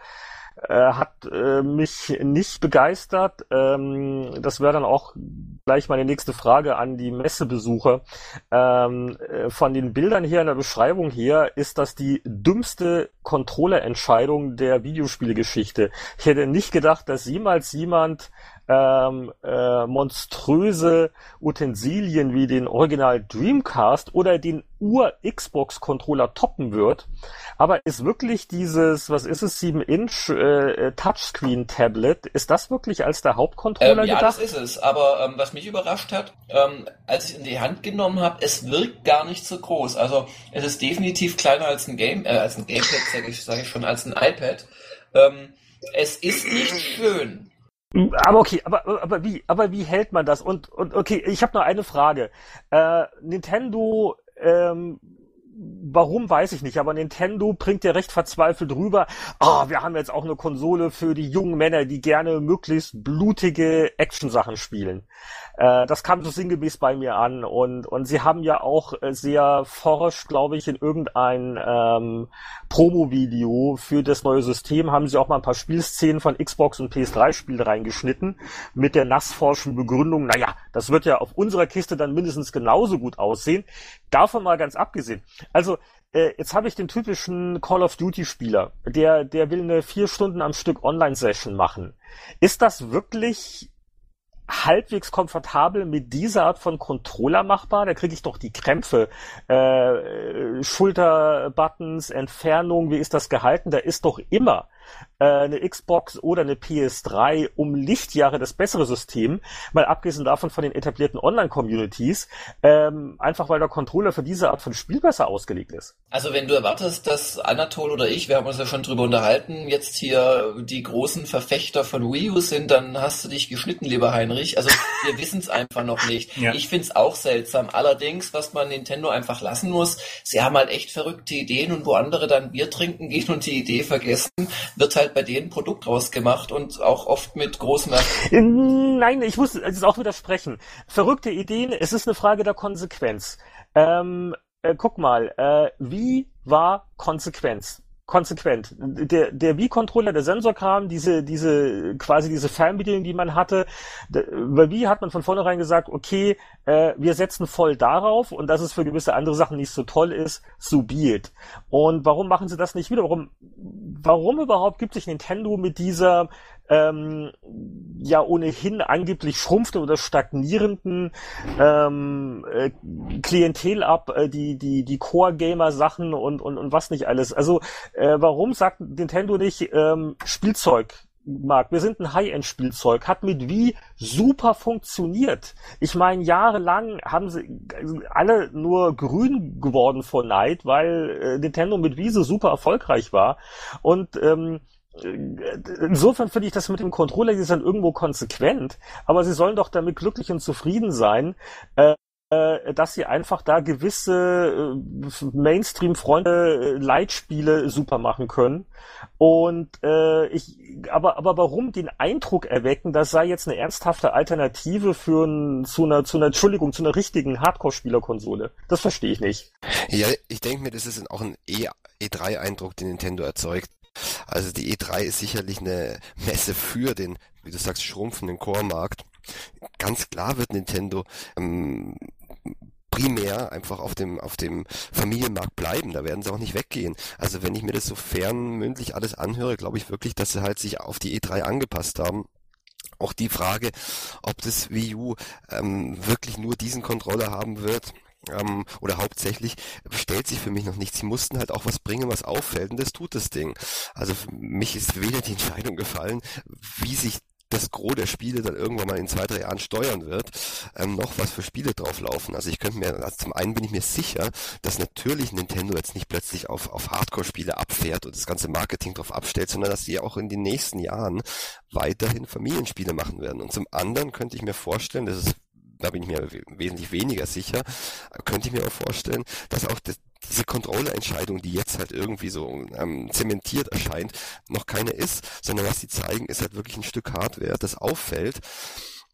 hat äh, mich nicht begeistert. Ähm, das wäre dann auch gleich meine nächste Frage an die Messebesucher. Ähm, äh, von den Bildern her in der Beschreibung her ist das die dümmste Controller-Entscheidung der Videospielgeschichte. Ich hätte nicht gedacht, dass jemals jemand ähm, äh, monströse Utensilien wie den Original Dreamcast oder den Ur-Xbox-Controller toppen wird. Aber ist wirklich dieses, was ist es, 7-Inch äh, äh, Touchscreen-Tablet, ist das wirklich als der Hauptcontroller ähm, ja, gedacht? Ja, das ist es. Aber ähm, was mich überrascht hat, ähm, als ich in die Hand genommen habe, es wirkt gar nicht so groß. Also es ist definitiv kleiner als ein Game, äh, als ein Gamepad, sage ich, sag ich schon, als ein iPad. Ähm, es ist nicht schön. Aber okay, aber, aber wie, aber wie hält man das? Und, und okay, ich habe noch eine Frage. Äh, Nintendo ähm, warum weiß ich nicht, aber Nintendo bringt ja recht verzweifelt rüber, ah, oh, wir haben jetzt auch eine Konsole für die jungen Männer, die gerne möglichst blutige Action-Sachen spielen. Äh, das kam so sinngemäß bei mir an und, und sie haben ja auch äh, sehr forsch, glaube ich, in irgendein ähm, Promo-Video für das neue System haben sie auch mal ein paar Spielszenen von Xbox und PS3-Spielen reingeschnitten mit der nassforschen Begründung, naja, das wird ja auf unserer Kiste dann mindestens genauso gut aussehen. Davon mal ganz abgesehen. Also äh, jetzt habe ich den typischen Call of Duty Spieler, der der will eine vier Stunden am Stück Online Session machen. Ist das wirklich halbwegs komfortabel mit dieser Art von Controller machbar. Da kriege ich doch die Krämpfe. Äh, Schulterbuttons, Entfernung, wie ist das gehalten? Da ist doch immer eine Xbox oder eine PS3 um Lichtjahre das bessere System, mal abgesehen davon von den etablierten Online-Communities, ähm, einfach weil der Controller für diese Art von Spiel besser ausgelegt ist. Also wenn du erwartest, dass Anatol oder ich, wir haben uns ja schon drüber unterhalten, jetzt hier die großen Verfechter von Wii U sind, dann hast du dich geschnitten, lieber Heinrich. Also wir wissen es einfach noch nicht. Ja. Ich finde es auch seltsam. Allerdings, was man Nintendo einfach lassen muss, sie haben halt echt verrückte Ideen und wo andere dann Bier trinken gehen und die Idee vergessen, wird halt bei denen Produkt rausgemacht und auch oft mit Erfolg. Nein, ich muss es auch widersprechen. Verrückte Ideen, es ist eine Frage der Konsequenz. Ähm, äh, guck mal, äh, wie war Konsequenz? Konsequent. Der, der Wii-Controller, der Sensorkram, diese, diese, quasi diese Fernbedienung, die man hatte, bei Wii hat man von vornherein gesagt, okay, äh, wir setzen voll darauf und dass es für gewisse andere Sachen nicht so toll ist, so be it. Und warum machen sie das nicht wieder? Warum, warum überhaupt gibt sich Nintendo mit dieser ähm, ja ohnehin angeblich schrumpfenden oder stagnierenden ähm, äh, Klientel ab, äh, die die die Core-Gamer-Sachen und, und und was nicht alles. Also äh, warum sagt Nintendo nicht ähm, Spielzeug? Mark, wir sind ein High-End-Spielzeug, hat mit Wii super funktioniert. Ich meine, jahrelang haben sie alle nur grün geworden vor Neid, weil äh, Nintendo mit Wii so super erfolgreich war. Und ähm, insofern finde ich das mit dem Controller ist dann irgendwo konsequent, aber sie sollen doch damit glücklich und zufrieden sein, äh, äh dass sie einfach da gewisse äh, Mainstream-Freunde äh, Leitspiele super machen können. Und äh, ich, aber, aber warum den Eindruck erwecken, das sei jetzt eine ernsthafte Alternative für ein, zu einer, zu einer, Entschuldigung, zu einer richtigen Hardcore-Spielerkonsole? Das verstehe ich nicht. Ja, ich denke mir, das ist auch ein E, E3-Eindruck, den Nintendo erzeugt. Also die E3 ist sicherlich eine Messe für den, wie du sagst, schrumpfenden Core-Markt. Ganz klar wird Nintendo ähm, primär einfach auf dem auf dem Familienmarkt bleiben. Da werden sie auch nicht weggehen. Also wenn ich mir das so fernmündlich alles anhöre, glaube ich wirklich, dass sie halt sich auf die E3 angepasst haben. Auch die Frage, ob das Wii U ähm, wirklich nur diesen Controller haben wird, ähm, oder hauptsächlich stellt sich für mich noch nicht. Sie mussten halt auch was bringen, was auffällt und das tut das Ding. Also mich ist weder die Entscheidung gefallen, wie sich das Gros der Spiele dann irgendwann mal in zwei, drei Jahren steuern wird, ähm, noch was für Spiele drauflaufen. Also ich könnte mir, also zum einen bin ich mir sicher, dass natürlich Nintendo jetzt nicht plötzlich auf, auf Hardcore-Spiele abfährt und das ganze Marketing drauf abstellt, sondern dass sie auch in den nächsten Jahren weiterhin Familienspiele machen werden. Und zum anderen könnte ich mir vorstellen, das ist da bin ich mir wesentlich weniger sicher, könnte ich mir auch vorstellen, dass auch das, diese Controller-Entscheidung, die jetzt halt irgendwie so ähm, zementiert erscheint, noch keine ist, sondern was sie zeigen, ist halt wirklich ein Stück Hardware, das auffällt.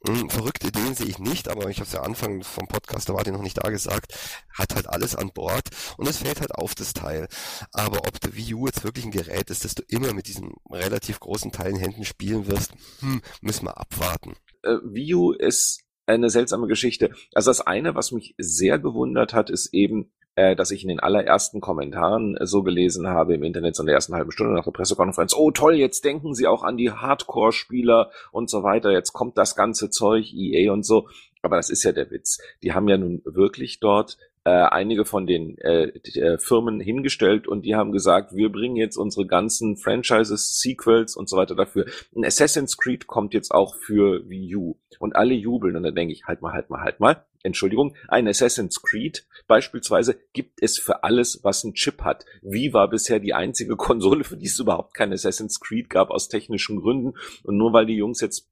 Hm, verrückte Ideen sehe ich nicht, aber ich habe es ja Anfang vom Podcast, da war die noch nicht da gesagt, hat halt alles an Bord und es fällt halt auf das Teil. Aber ob der Wii U jetzt wirklich ein Gerät ist, das du immer mit diesen relativ großen Teilen Händen spielen wirst, hm, müssen wir abwarten. Äh, Wii U ist eine seltsame Geschichte. Also das eine, was mich sehr gewundert hat, ist eben, äh, dass ich in den allerersten Kommentaren äh, so gelesen habe im Internet, so in der ersten halben Stunde nach der Pressekonferenz, oh toll, jetzt denken Sie auch an die Hardcore-Spieler und so weiter, jetzt kommt das ganze Zeug, EA und so. Aber das ist ja der Witz. Die haben ja nun wirklich dort äh, einige von den äh, die, äh, Firmen hingestellt und die haben gesagt, wir bringen jetzt unsere ganzen Franchises, Sequels und so weiter dafür. Ein Assassin's Creed kommt jetzt auch für Wii U und alle jubeln und dann denke ich, halt mal, halt mal, halt mal. Entschuldigung, ein Assassin's Creed beispielsweise gibt es für alles, was einen Chip hat. Wie war bisher die einzige Konsole, für die es überhaupt kein Assassin's Creed gab aus technischen Gründen und nur weil die Jungs jetzt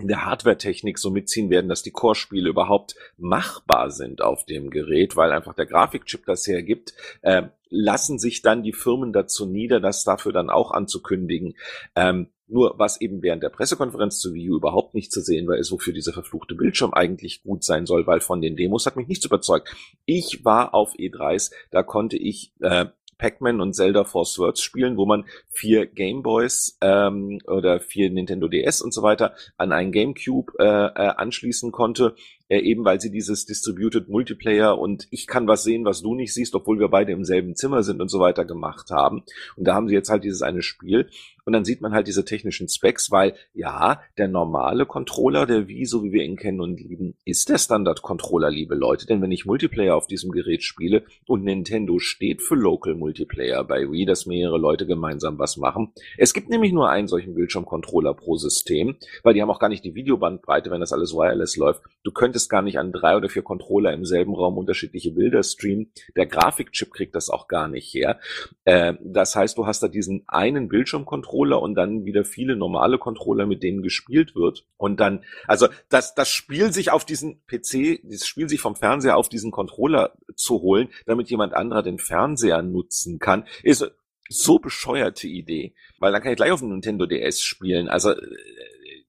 in der Hardware-Technik so mitziehen werden, dass die Core-Spiele überhaupt machbar sind auf dem Gerät, weil einfach der Grafikchip das hergibt, äh, lassen sich dann die Firmen dazu nieder, das dafür dann auch anzukündigen. Ähm, nur was eben während der Pressekonferenz zu Wii U überhaupt nicht zu sehen war, ist, wofür dieser verfluchte Bildschirm eigentlich gut sein soll, weil von den Demos hat mich nichts überzeugt. Ich war auf E3s, da konnte ich äh, Pac-Man und Zelda Force Words spielen, wo man vier Gameboys ähm, oder vier Nintendo DS und so weiter an einen GameCube äh, äh, anschließen konnte, äh, eben weil sie dieses Distributed Multiplayer und ich kann was sehen, was du nicht siehst, obwohl wir beide im selben Zimmer sind und so weiter gemacht haben. Und da haben sie jetzt halt dieses eine Spiel und dann sieht man halt diese technischen Specs, weil ja, der normale Controller, der Wii, so wie wir ihn kennen und lieben, ist der Standard-Controller, liebe Leute. Denn wenn ich Multiplayer auf diesem Gerät spiele und Nintendo steht für Local Multiplayer bei Wii, dass mehrere Leute gemeinsam was machen. Es gibt nämlich nur einen solchen Bildschirmcontroller pro System, weil die haben auch gar nicht die Videobandbreite, wenn das alles wireless läuft. Du könntest gar nicht an drei oder vier Controller im selben Raum unterschiedliche Bilder streamen. Der Grafikchip kriegt das auch gar nicht her. Äh, das heißt, du hast da diesen einen Bildschirmcontroller Controller und dann wieder viele normale Controller, mit denen gespielt wird. Und dann, also das, das Spiel sich auf diesen PC, das Spiel sich vom Fernseher auf diesen Controller zu holen, damit jemand anderer den Fernseher nutzen kann, ist so bescheuerte Idee, weil dann kann ich gleich auf dem Nintendo DS spielen. Also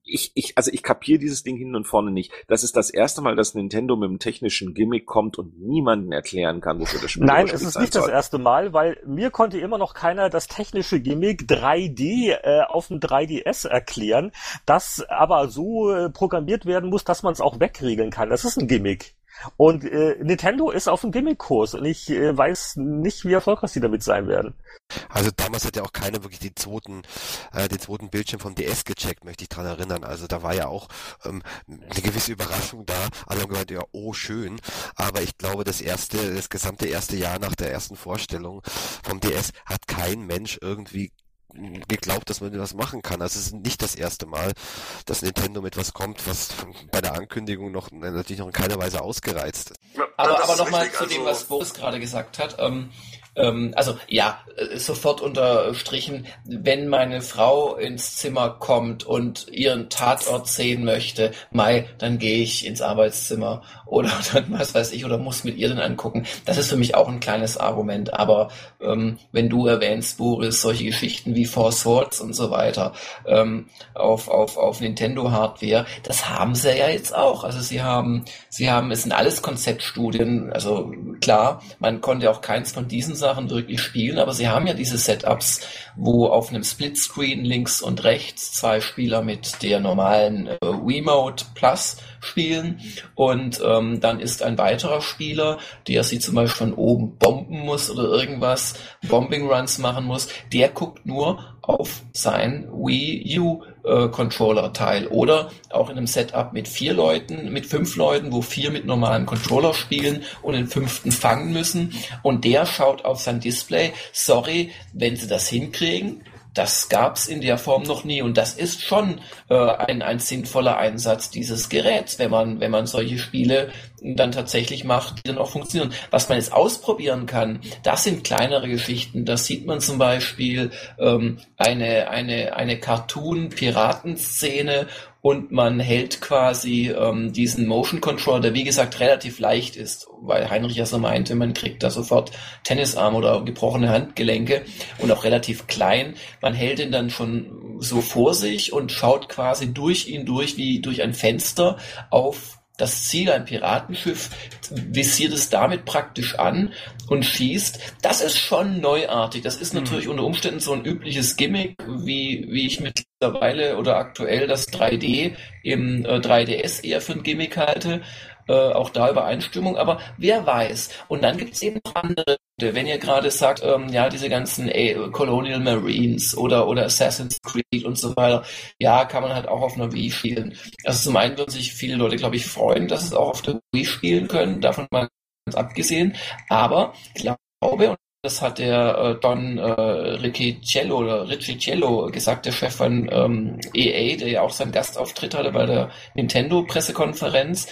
ich, ich, also ich kapiere dieses Ding hin und vorne nicht. Das ist das erste Mal, dass Nintendo mit einem technischen Gimmick kommt und niemanden erklären kann, wofür das Spiel Nein, es ist nicht soll. das erste Mal, weil mir konnte immer noch keiner das technische Gimmick 3D äh, auf dem 3DS erklären, das aber so äh, programmiert werden muss, dass man es auch wegregeln kann. Das ist ein Gimmick. Und äh, Nintendo ist auf dem Gimmick-Kurs und ich äh, weiß nicht, wie erfolgreich sie damit sein werden. Also damals hat ja auch keiner wirklich den zweiten, äh, den zweiten Bildschirm vom DS gecheckt, möchte ich dran erinnern. Also da war ja auch ähm, eine gewisse Überraschung da. Alle haben gesagt, ja, oh schön. Aber ich glaube, das erste, das gesamte erste Jahr nach der ersten Vorstellung vom DS hat kein Mensch irgendwie geglaubt, dass man was machen kann. Also es ist nicht das erste Mal, dass Nintendo mit was kommt, was bei der Ankündigung noch natürlich noch in keiner Weise ausgereizt ist. aber aber nochmal zu dem, also was Boris gerade gesagt hat. Ähm, ähm, also ja, äh, sofort unterstrichen, wenn meine Frau ins Zimmer kommt und ihren Tatort sehen möchte, Mai, dann gehe ich ins Arbeitszimmer oder was weiß ich oder muss mit ihr dann angucken. Das ist für mich auch ein kleines Argument. Aber ähm, wenn du erwähnst, Boris, solche Geschichten wie Four Swords und so weiter ähm, auf, auf, auf Nintendo Hardware, das haben sie ja jetzt auch. Also sie haben, sie haben, es sind alles Konzeptstudien. Also klar, man konnte auch keins von diesen Sachen wirklich spielen, aber sie haben ja diese Setups, wo auf einem Splitscreen links und rechts zwei Spieler mit der normalen äh, Wiimote Plus spielen. Und ähm, dann ist ein weiterer Spieler, der sie zum Beispiel von oben bomben muss oder irgendwas, Bombing Runs machen muss, der guckt nur auf sein Wii U äh, Controller Teil. Oder auch in einem Setup mit vier Leuten, mit fünf Leuten, wo vier mit normalen Controller spielen und den fünften fangen müssen. Und der schaut auf sein Display, sorry, wenn sie das hinkriegen, das gab's in der Form noch nie und das ist schon äh, ein, ein sinnvoller Einsatz dieses Geräts, wenn man, wenn man solche Spiele dann tatsächlich macht, die dann auch funktionieren. Was man jetzt ausprobieren kann, das sind kleinere Geschichten. Das sieht man zum Beispiel ähm, eine, eine, eine Cartoon-Piratenszene und man hält quasi ähm, diesen Motion Controller, der wie gesagt relativ leicht ist, weil Heinrich ja so meinte, man kriegt da sofort Tennisarm oder gebrochene Handgelenke und auch relativ klein. Man hält ihn dann schon so vor sich und schaut quasi durch ihn durch wie durch ein Fenster auf das Ziel, ein Piratenschiff, visiert es damit praktisch an und schießt. Das ist schon neuartig. Das ist natürlich mhm. unter Umständen so ein übliches Gimmick, wie, wie ich mittlerweile oder aktuell das 3D im äh, 3DS eher für ein Gimmick halte äh, auch da Übereinstimmung, aber wer weiß. Und dann gibt es eben noch andere, wenn ihr gerade sagt, ähm, ja, diese ganzen ey, Colonial Marines oder, oder Assassin's Creed und so weiter, ja, kann man halt auch auf einer Wii spielen. Also zum einen würden sich viele Leute, glaube ich, freuen, dass es auch auf der Wii spielen können, davon mal ganz abgesehen, aber ich glaube, das hat der äh, Don äh, Riccicello oder Riccicello gesagt, der Chef von ähm, EA, der ja auch seinen Gastauftritt hatte bei der Nintendo-Pressekonferenz.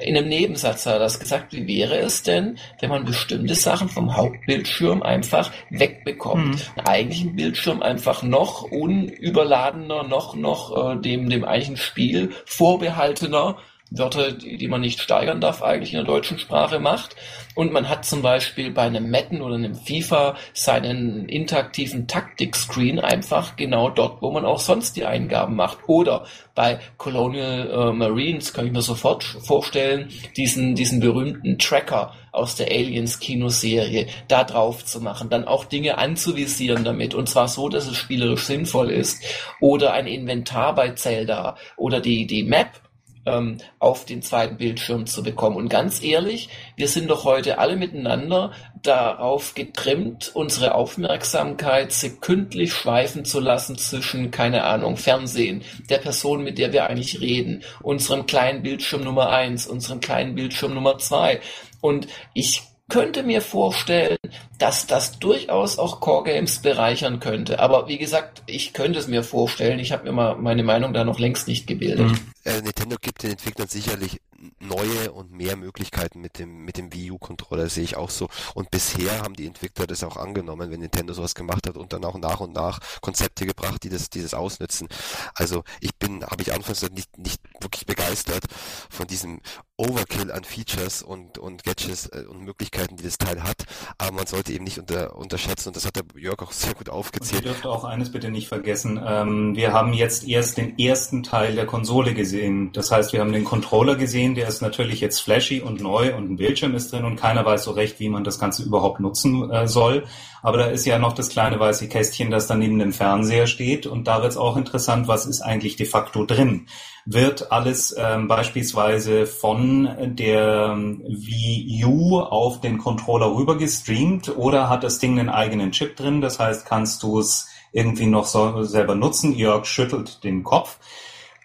In einem Nebensatz hat er das gesagt, wie wäre es denn, wenn man bestimmte Sachen vom Hauptbildschirm einfach wegbekommt? Mhm. Einen eigentlichen Bildschirm einfach noch unüberladener, noch, noch äh, dem, dem eigentlichen Spiel vorbehaltener Wörter, die, die man nicht steigern darf, eigentlich in der deutschen Sprache macht. Und man hat zum Beispiel bei einem Metten oder einem FIFA seinen interaktiven Taktik-Screen einfach genau dort, wo man auch sonst die Eingaben macht. Oder bei Colonial äh, Marines kann ich mir sofort vorstellen, diesen, diesen berühmten Tracker aus der Aliens Kinoserie da drauf zu machen, dann auch Dinge anzuvisieren damit und zwar so, dass es spielerisch sinnvoll ist oder ein Inventar bei Zelda oder die, die Map ähm, auf den zweiten Bildschirm zu bekommen. Und ganz ehrlich, wir sind doch heute alle miteinander darauf getrimmt, unsere Aufmerksamkeit sekündlich schweifen zu lassen zwischen, keine Ahnung, Fernsehen, der Person, mit der wir eigentlich reden, unserem kleinen Bildschirm Nummer eins, unserem kleinen Bildschirm Nummer zwei. Und ich könnte mir vorstellen, dass das durchaus auch Core Games bereichern könnte. Aber wie gesagt, ich könnte es mir vorstellen. Ich habe mir mal meine Meinung da noch längst nicht gebildet. Mhm. Äh, Nintendo gibt den Entwicklern sicherlich neue und mehr Möglichkeiten mit dem mit dem Wii U Controller sehe ich auch so und bisher haben die Entwickler das auch angenommen, wenn Nintendo sowas gemacht hat und dann auch nach und nach Konzepte gebracht, die das die das ausnutzen. Also ich bin habe ich anfangs nicht nicht wirklich begeistert von diesem Overkill an Features und und Gadgets äh, und Möglichkeiten, die das Teil hat, aber man sollte eben nicht unter, unterschätzen und das hat der Jörg auch sehr gut aufgezählt. Und ihr auch eines bitte nicht vergessen, ähm, wir haben jetzt erst den ersten Teil der Konsole gesehen. Das heißt, wir haben den Controller gesehen, der ist natürlich jetzt flashy und neu und ein Bildschirm ist drin und keiner weiß so recht, wie man das Ganze überhaupt nutzen äh, soll. Aber da ist ja noch das kleine weiße Kästchen, das dann neben dem Fernseher steht und da wird es auch interessant, was ist eigentlich de facto drin wird alles ähm, beispielsweise von der ähm, Wii U auf den Controller rüber gestreamt oder hat das Ding einen eigenen Chip drin? Das heißt, kannst du es irgendwie noch so, selber nutzen? Jörg schüttelt den Kopf.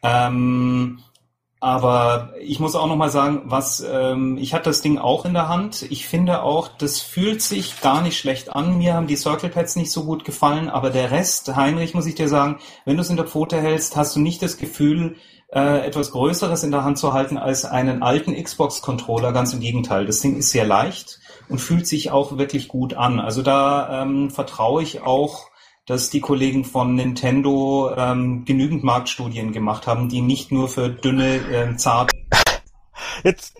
Ähm, aber ich muss auch noch mal sagen, was ähm, ich hatte das Ding auch in der Hand. Ich finde auch, das fühlt sich gar nicht schlecht an. Mir haben die Circle Pads nicht so gut gefallen, aber der Rest, Heinrich, muss ich dir sagen, wenn du es in der Pfote hältst, hast du nicht das Gefühl, äh, etwas Größeres in der Hand zu halten als einen alten Xbox-Controller. Ganz im Gegenteil. Das Ding ist sehr leicht und fühlt sich auch wirklich gut an. Also da ähm, vertraue ich auch, dass die Kollegen von Nintendo ähm, genügend Marktstudien gemacht haben, die nicht nur für dünne, äh, zarte. Jetzt,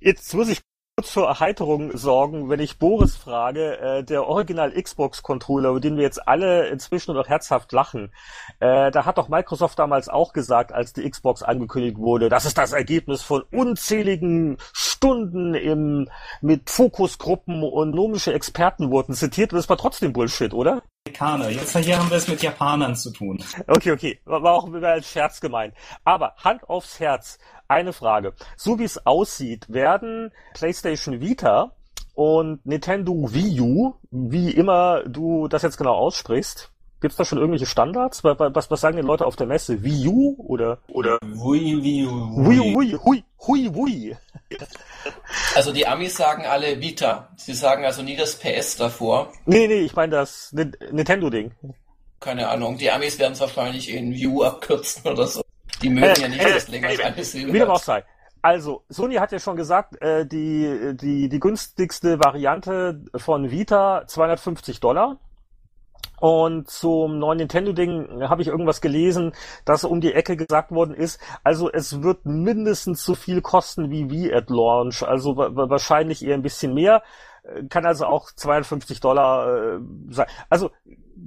jetzt muss ich kurz für Erheiterung sorgen, wenn ich Boris frage, äh, der Original Xbox Controller, über den wir jetzt alle inzwischen noch herzhaft lachen, äh, da hat doch Microsoft damals auch gesagt, als die Xbox angekündigt wurde, das ist das Ergebnis von unzähligen Stunden im, mit Fokusgruppen und nomische Experten wurden zitiert und das war trotzdem Bullshit, oder? Amerikaner. Jetzt hier haben wir es mit Japanern zu tun. Okay, okay. War auch als Scherz gemeint. Aber Hand aufs Herz. Eine Frage. So wie es aussieht, werden PlayStation Vita und Nintendo Wii U, wie immer du das jetzt genau aussprichst, Gibt's da schon irgendwelche Standards? Was, was sagen die Leute auf der Messe? Wii U oder oder Wii Wii U Wii Wii Hui Hui Hui. Also die Amis sagen alle Vita. Sie sagen also nie das PS davor. Nee, nee, ich meine das Nintendo Ding. Keine Ahnung. Die Amis werden es wahrscheinlich in Wii U abkürzen oder so. Die mögen äh, ja nicht, äh, das länger als eine Silbe Wie dem auch sei. Also, Sony hat ja schon gesagt, äh, die, die, die günstigste Variante von Vita 250 Dollar. Und zum neuen Nintendo-Ding habe ich irgendwas gelesen, dass um die Ecke gesagt worden ist, also es wird mindestens so viel kosten wie Wii at Launch, also wahrscheinlich eher ein bisschen mehr, äh, kann also auch 52 Dollar äh, sein. Also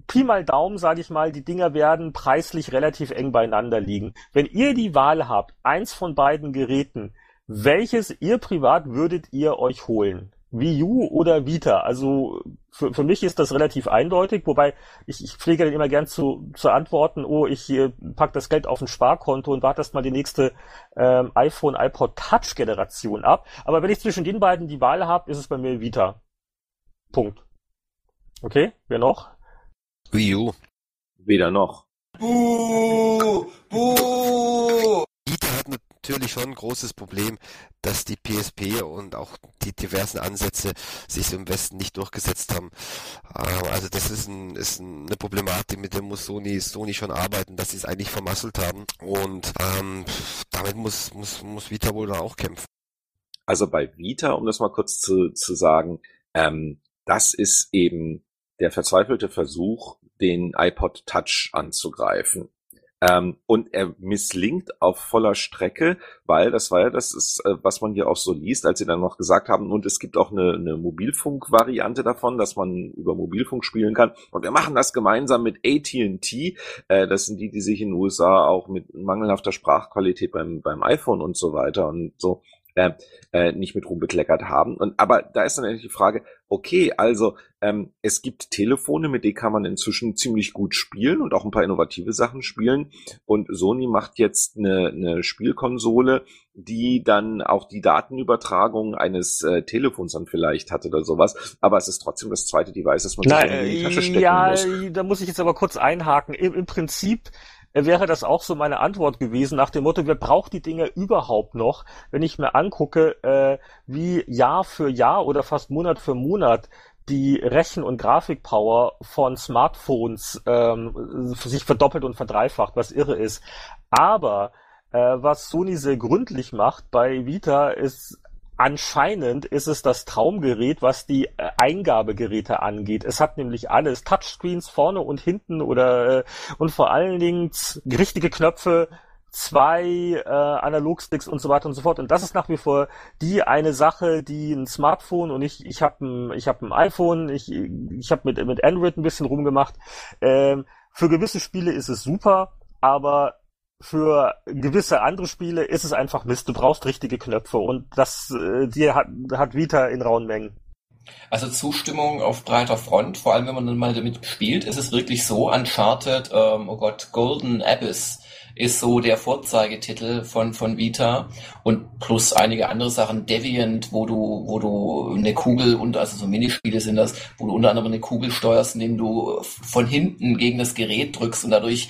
Pi mal Daumen, sage ich mal, die Dinger werden preislich relativ eng beieinander liegen. Wenn ihr die Wahl habt, eins von beiden Geräten, welches ihr privat würdet ihr euch holen? Wii U oder Vita. Also für, für mich ist das relativ eindeutig, wobei ich, ich pflege dann immer gern zu, zu antworten, oh, ich äh, pack das Geld auf ein Sparkonto und warte erst mal die nächste ähm, iPhone, iPod Touch Generation ab. Aber wenn ich zwischen den beiden die Wahl habe, ist es bei mir Vita. Punkt. Okay, wer noch? Wii U. Weder noch. Buh, buh. Natürlich schon ein großes Problem, dass die PSP und auch die diversen Ansätze sich im Westen nicht durchgesetzt haben. Ähm, also das ist, ein, ist eine Problematik, mit der muss Sony, Sony schon arbeiten, dass sie es eigentlich vermasselt haben. Und ähm, damit muss, muss, muss Vita wohl da auch kämpfen. Also bei Vita, um das mal kurz zu, zu sagen, ähm, das ist eben der verzweifelte Versuch, den iPod Touch anzugreifen. Ähm, und er misslingt auf voller Strecke, weil das war ja das ist, äh, was man hier auch so liest, als sie dann noch gesagt haben, und es gibt auch eine, eine Mobilfunk-Variante davon, dass man über Mobilfunk spielen kann. Und wir machen das gemeinsam mit AT&T. Äh, das sind die, die sich in den USA auch mit mangelhafter Sprachqualität beim, beim iPhone und so weiter und so äh, äh, nicht mit Ruhm bekleckert haben. Und aber da ist dann eigentlich die Frage, okay, also ähm, es gibt Telefone, mit denen kann man inzwischen ziemlich gut spielen und auch ein paar innovative Sachen spielen. Und Sony macht jetzt eine, eine Spielkonsole, die dann auch die Datenübertragung eines äh, Telefons dann vielleicht hat oder sowas. Aber es ist trotzdem das zweite Device, das man Na, sich in die Tasche stecken ja, muss. Ja, da muss ich jetzt aber kurz einhaken. Im, im Prinzip wäre das auch so meine Antwort gewesen nach dem Motto, wer braucht die Dinge überhaupt noch, wenn ich mir angucke, äh, wie Jahr für Jahr oder fast Monat für Monat die Rechen- und Grafikpower von Smartphones ähm, sich verdoppelt und verdreifacht, was irre ist. Aber äh, was Sony sehr gründlich macht bei Vita ist Anscheinend ist es das Traumgerät, was die äh, Eingabegeräte angeht. Es hat nämlich alles. Touchscreens vorne und hinten oder äh, und vor allen Dingen richtige Knöpfe, zwei äh, Analogsticks und so weiter und so fort. Und das ist nach wie vor die eine Sache, die ein Smartphone und ich ich habe ein ich habe ein iPhone, ich ich habe mit mit Android ein bisschen rumgemacht. Ähm, für gewisse Spiele ist es super, aber für gewisse andere Spiele ist es einfach Mist. Du brauchst richtige Knöpfe und das äh, die hat, hat Vita in rauen Mengen. Also Zustimmung auf breiter Front, vor allem wenn man dann mal damit spielt, ist es wirklich so, Uncharted, ähm, oh Gott, Golden Abyss ist so der Vorzeigetitel von, von Vita und plus einige andere Sachen, Deviant, wo du, wo du eine Kugel und also so Minispiele sind das, wo du unter anderem eine Kugel steuerst, indem du von hinten gegen das Gerät drückst und dadurch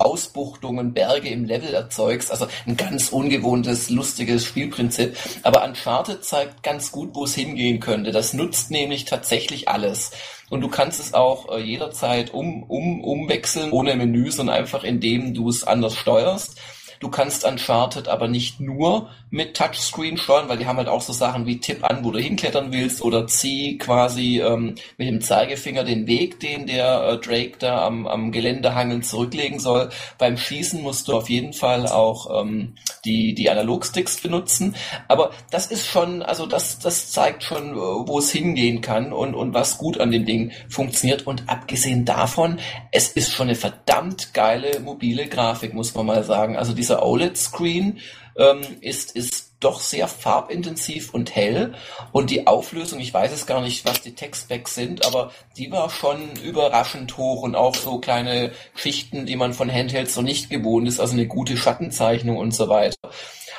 Ausbuchtungen, Berge im Level erzeugst. Also ein ganz ungewohntes, lustiges Spielprinzip. Aber Uncharted zeigt ganz gut, wo es hingehen könnte. Das nutzt nämlich tatsächlich alles. Und du kannst es auch äh, jederzeit um, um, umwechseln, ohne Menü, sondern einfach indem du es anders steuerst. Du kannst Uncharted aber nicht nur mit Touchscreen steuern, weil die haben halt auch so Sachen wie Tipp an, wo du hinklettern willst oder zieh quasi ähm, mit dem Zeigefinger den Weg, den der äh, Drake da am, am Geländehangeln zurücklegen soll. Beim Schießen musst du auf jeden Fall auch ähm, die, die Analogsticks benutzen. Aber das ist schon, also das, das zeigt schon, äh, wo es hingehen kann und, und was gut an dem Ding funktioniert. Und abgesehen davon, es ist schon eine verdammt geile mobile Grafik, muss man mal sagen. Also dieser dieser OLED-Screen ähm, ist, ist doch sehr farbintensiv und hell und die Auflösung, ich weiß es gar nicht, was die Textbacks sind, aber die war schon überraschend hoch und auch so kleine Schichten, die man von Handhelds so nicht gewohnt ist, also eine gute Schattenzeichnung und so weiter.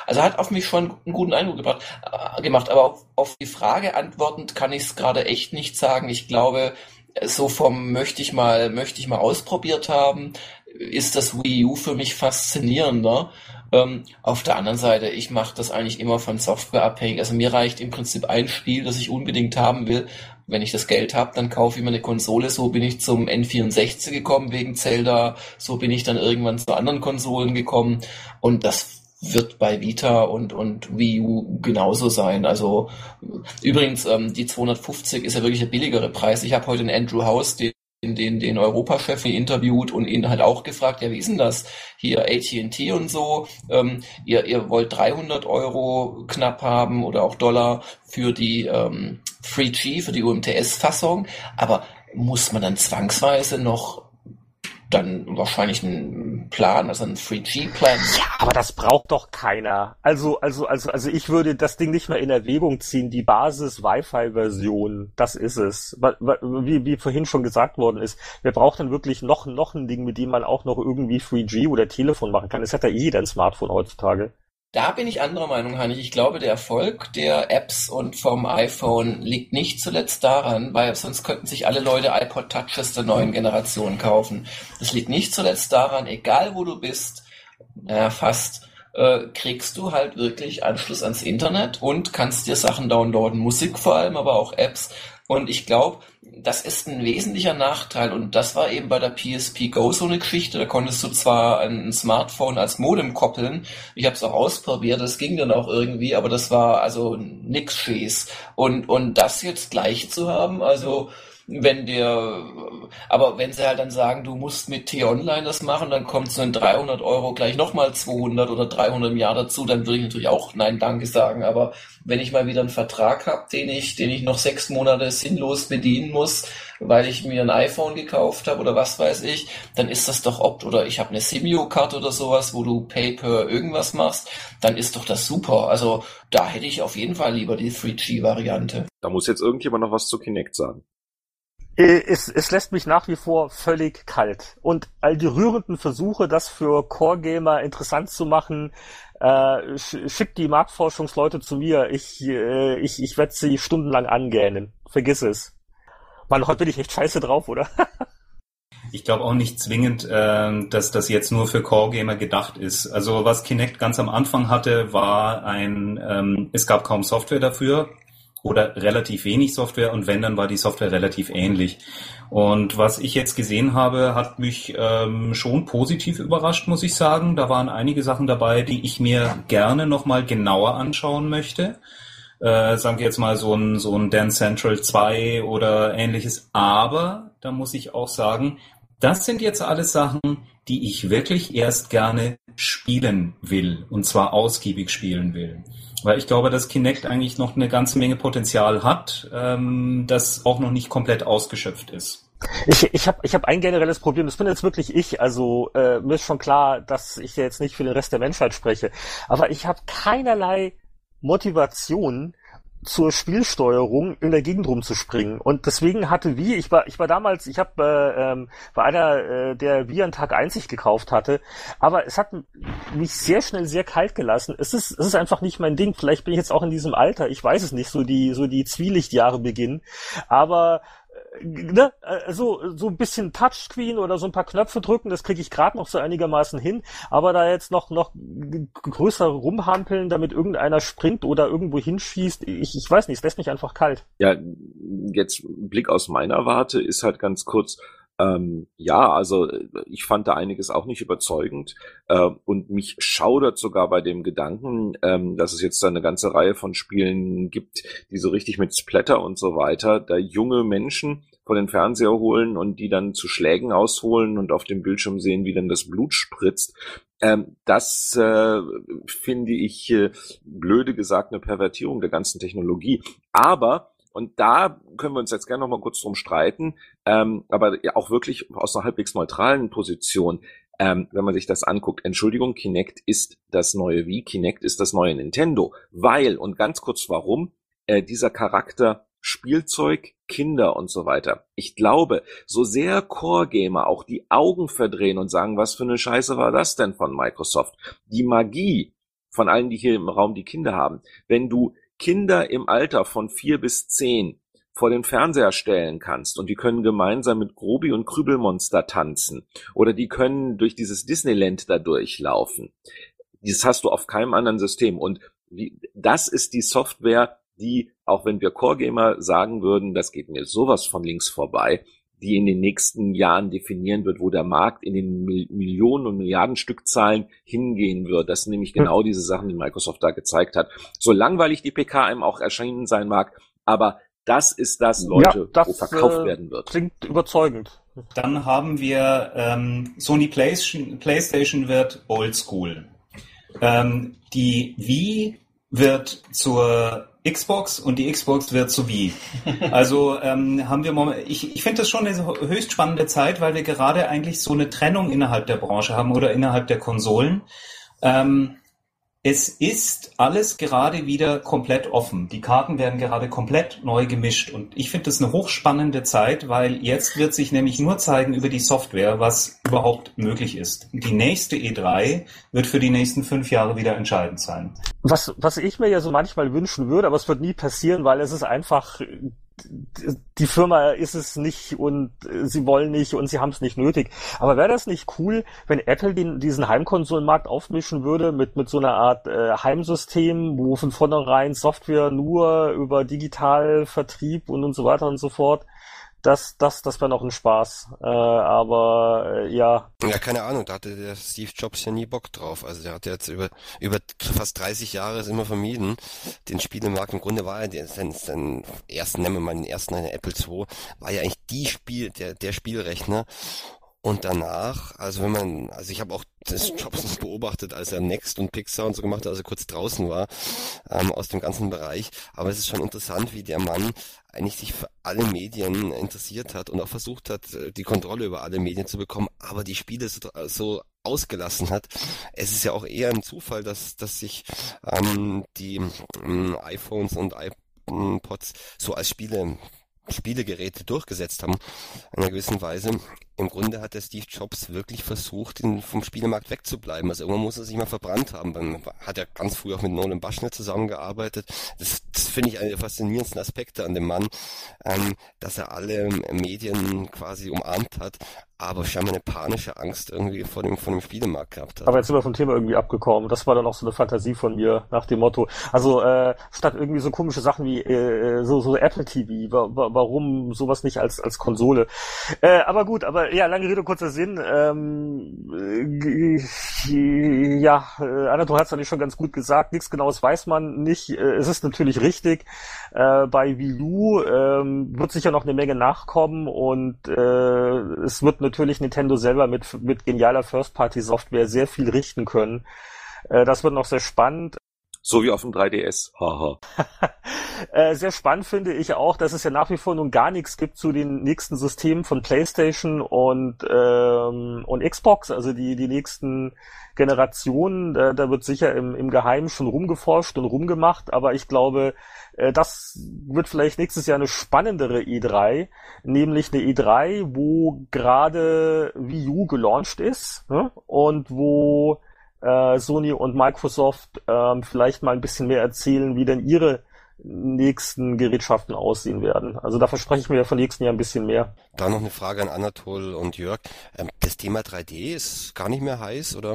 Also hat auf mich schon einen guten Eindruck gebracht, äh, gemacht, aber auf, auf die Frage antwortend kann ich es gerade echt nicht sagen. Ich glaube, so vom möchte ich mal, möchte ich mal ausprobiert haben, ist das Wii U für mich faszinierender. Ähm, auf der anderen Seite, ich mache das eigentlich immer von Software abhängig. Also mir reicht im Prinzip ein Spiel, das ich unbedingt haben will. Wenn ich das Geld habe, dann kaufe ich mir eine Konsole. So bin ich zum N64 gekommen wegen Zelda. So bin ich dann irgendwann zu anderen Konsolen gekommen. Und das wird bei Vita und, und Wii U genauso sein. Also übrigens, ähm, die 250 ist ja wirklich der billigere Preis. Ich habe heute einen Andrew House, den den, den Europachef interviewt und ihn halt auch gefragt, ja, wie ist denn das hier AT&T und so, ähm, ihr, ihr wollt 300 Euro knapp haben oder auch Dollar für die ähm, 3G, für die UMTS-Fassung, aber muss man dann zwangsweise noch dann wahrscheinlich einen Plan, also einen 3G-Plan. Ja, aber das braucht doch keiner. Also, also, also, also ich würde das Ding nicht mehr in Erwägung ziehen. Die Basis-Wi-Fi-Version, das ist es. Wie, wie vorhin schon gesagt worden ist, wir brauchen dann wirklich noch, noch ein Ding, mit dem man auch noch irgendwie 3G oder Telefon machen kann. Das hat ja jeder ein Smartphone heutzutage. Da bin ich anderer Meinung, Heinrich. Ich glaube, der Erfolg der Apps und vom iPhone liegt nicht zuletzt daran, weil sonst könnten sich alle Leute iPod Touches der neuen Generation kaufen. Es liegt nicht zuletzt daran, egal wo du bist, naja, fast, äh, kriegst du halt wirklich Anschluss ans Internet und kannst dir Sachen downloaden, Musik vor allem, aber auch Apps. Und ich glaube, das ist ein wesentlicher Nachteil. Und das war eben bei der PSP Go so eine Geschichte. Da konntest du zwar ein Smartphone als Modem koppeln. Ich habe es auch ausprobiert. Das ging dann auch irgendwie, aber das war also nix Schieß. Und, und das jetzt gleich zu haben, also wenn der, aber wenn sie halt dann sagen, du musst mit T-Online das machen, dann kommt so in 300 Euro gleich nochmal 200 oder 300 im Jahr dazu, dann würde ich natürlich auch Nein Danke sagen. Aber wenn ich mal wieder einen Vertrag habe, den ich, den ich noch sechs Monate sinnlos bedienen muss, weil ich mir ein iPhone gekauft habe oder was weiß ich, dann ist das doch opt oder ich habe eine Simio-Card oder sowas, wo du Pay per irgendwas machst, dann ist doch das super. Also da hätte ich auf jeden Fall lieber die 3G-Variante. Da muss jetzt irgendjemand noch was zu Kinect sagen. Äh, es, es lässt mich nach wie vor völlig kalt. Und all die rührenden Versuche, das für Core-Gamer interessant zu machen, äh, schickt die Marktforschungsleute zu mir. Ich, äh, ich, ich werde sie stundenlang angähnen. Vergiss es. Mann, heute bin ich echt scheiße drauf, oder? Ich glaube auch nicht zwingend, äh, dass das jetzt nur für Core-Gamer gedacht ist. Also was Kinect ganz am Anfang hatte, war ein, ähm, es gab kaum Software dafür oder relativ wenig Software und wenn, dann war die Software relativ ähnlich. Und was ich jetzt gesehen habe, hat mich ähm, schon positiv überrascht, muss ich sagen. Da waren einige Sachen dabei, die ich mir gerne nochmal genauer anschauen möchte. Äh, sagen wir jetzt mal so ein, so ein Dance Central 2 oder ähnliches. Aber da muss ich auch sagen, das sind jetzt alles Sachen, die ich wirklich erst gerne spielen will und zwar ausgiebig spielen will. Weil ich glaube, dass Kinect eigentlich noch eine ganze Menge Potenzial hat, ähm, das auch noch nicht komplett ausgeschöpft ist. Ich, ich habe ich hab ein generelles Problem, das bin jetzt wirklich ich, also äh, mir ist schon klar, dass ich jetzt nicht für den Rest der Menschheit spreche, aber ich habe keinerlei Motivation, zur Spielsteuerung in der Gegend rumzuspringen. Und deswegen hatte Wii, ich war, ich war damals, ich habe äh, ähm, bei einer, äh, der Wii an Tag einzig gekauft hatte, aber es hat mich sehr schnell sehr kalt gelassen. Es ist, es ist einfach nicht mein Ding. Vielleicht bin ich jetzt auch in diesem Alter, ich weiß es nicht, so die, so die Zwielichtjahre beginnen. Aber ne, äh, so, so ein bisschen Touchscreen oder so ein paar Knöpfe drücken, das kriege ich gerade noch so einigermaßen hin. Aber da jetzt noch, noch größer rumhampeln, damit irgendeiner springt oder irgendwo hinschießt, ich, ich weiß nicht, es lässt mich einfach kalt. Ja, jetzt Blick aus meiner Warte ist halt ganz kurz, ähm, ja, also ich fand da einiges auch nicht überzeugend äh, und mich schaudert sogar bei dem Gedanken, ähm, dass es jetzt da eine ganze Reihe von Spielen gibt, die so richtig mit Splatter und so weiter, da junge Menschen vor den Fernseher holen und die dann zu Schlägen ausholen und auf dem Bildschirm sehen, wie dann das Blut spritzt. Ähm, das äh, finde ich äh, blöde gesagt eine Pervertierung der ganzen Technologie. Aber und da können wir uns jetzt gerne noch mal kurz drum streiten, ähm, aber ja auch wirklich aus einer halbwegs neutralen Position. Ähm, wenn man sich das anguckt, Entschuldigung, Kinect ist das neue Wii, Kinect ist das neue Nintendo, weil, und ganz kurz warum, äh, dieser Charakter Spielzeug, Kinder und so weiter. Ich glaube, so sehr Core-Gamer auch die Augen verdrehen und sagen, was für eine Scheiße war das denn von Microsoft? Die Magie von allen, die hier im Raum die Kinder haben. Wenn du Kinder im Alter von vier bis zehn vor den Fernseher stellen kannst und die können gemeinsam mit Grobi und Krübelmonster tanzen oder die können durch dieses Disneyland da durchlaufen. Das hast du auf keinem anderen System und das ist die Software, die, auch wenn wir Core Gamer sagen würden, das geht mir sowas von links vorbei, die in den nächsten Jahren definieren wird, wo der Markt in den Millionen und Milliarden Stückzahlen hingehen wird. Das sind nämlich hm. genau diese Sachen, die Microsoft da gezeigt hat. So langweilig die PK einem auch erschienen sein mag, aber das ist das, Leute, ja, das, wo verkauft äh, werden wird. Klingt überzeugend. Dann haben wir ähm, Sony PlayStation, PlayStation wird Oldschool. Ähm, die Wii wird zur Xbox und die Xbox wird zu Wii. Also ähm, haben wir momentan, ich, ich finde das schon eine höchst spannende Zeit, weil wir gerade eigentlich so eine Trennung innerhalb der Branche haben oder innerhalb der Konsolen. Ähm, es ist alles gerade wieder komplett offen. Die Karten werden gerade komplett neu gemischt. Und ich finde das eine hochspannende Zeit, weil jetzt wird sich nämlich nur zeigen über die Software, was überhaupt möglich ist. Die nächste E3 wird für die nächsten fünf Jahre wieder entscheidend sein. Was, was ich mir ja so manchmal wünschen würde, aber es wird nie passieren, weil es ist einfach die Firma ist es nicht und sie wollen nicht und sie haben es nicht nötig. Aber wäre das nicht cool, wenn Apple den, diesen Heimkonsolenmarkt aufmischen würde mit, mit so einer Art äh, Heimsystem, wo von vornherein Software nur über Digitalvertrieb und und so weiter und so fort das, das, das wäre noch ein Spaß. Äh, aber äh, ja. Ja, keine Ahnung, da hatte der Steve Jobs ja nie Bock drauf. Also der hat jetzt über, über fast 30 Jahre es immer vermieden. Den Spielemarkt im Grunde war er, sein, sein ersten, nennen wir mal den ersten, Apple II, war ja eigentlich die Spiel, der, der Spielrechner. Und danach, also wenn man, also ich habe auch das Jobs beobachtet, als er Next und Pixar und so gemacht hat, als er kurz draußen war, ähm, aus dem ganzen Bereich. Aber es ist schon interessant, wie der Mann eigentlich sich für alle Medien interessiert hat und auch versucht hat, äh, die Kontrolle über alle Medien zu bekommen, aber die Spiele so, so ausgelassen hat. Es ist ja auch eher ein Zufall, dass, dass sich ähm, die ähm, iPhones und iPods so als Spiele Spielegeräte durchgesetzt haben, in einer gewissen Weise. Im Grunde hat der Steve Jobs wirklich versucht, in, vom Spielemarkt wegzubleiben. Also irgendwann muss er sich mal verbrannt haben. Man hat ja ganz früh auch mit Nolan Baschner zusammengearbeitet. Das, das finde ich einen der faszinierendsten Aspekte an dem Mann, ähm, dass er alle Medien quasi umarmt hat, aber scheinbar eine panische Angst irgendwie vor dem, vor dem Spielemarkt gehabt hat. Aber jetzt sind wir vom Thema irgendwie abgekommen. Das war dann auch so eine Fantasie von mir nach dem Motto. Also äh, statt irgendwie so komische Sachen wie äh, so, so Apple TV, wa warum sowas nicht als, als Konsole? Äh, aber gut, aber ja, lange Rede, kurzer Sinn. Ähm, äh, ja, äh, Anatol hat es eigentlich schon ganz gut gesagt. Nichts Genaues weiß man nicht. Äh, es ist natürlich richtig. Äh, bei Wii U äh, wird sicher noch eine Menge nachkommen und äh, es wird natürlich Nintendo selber mit, mit genialer First-Party-Software sehr viel richten können. Äh, das wird noch sehr spannend. So wie auf dem 3DS. Haha. äh, sehr spannend finde ich auch, dass es ja nach wie vor nun gar nichts gibt zu den nächsten Systemen von PlayStation und, ähm, und Xbox, also die, die nächsten Generationen. Da, da wird sicher im, im Geheimen schon rumgeforscht und rumgemacht, aber ich glaube, äh, das wird vielleicht nächstes Jahr eine spannendere E3, nämlich eine E3, wo gerade Wii U gelauncht ist ne? und wo äh, Sony und Microsoft ähm, vielleicht mal ein bisschen mehr erzählen, wie denn ihre nächsten Gerätschaften aussehen werden. Also da verspreche ich mir von nächsten Jahr ein bisschen mehr. Da noch eine Frage an Anatol und Jörg. Ähm, das Thema 3D ist gar nicht mehr heiß oder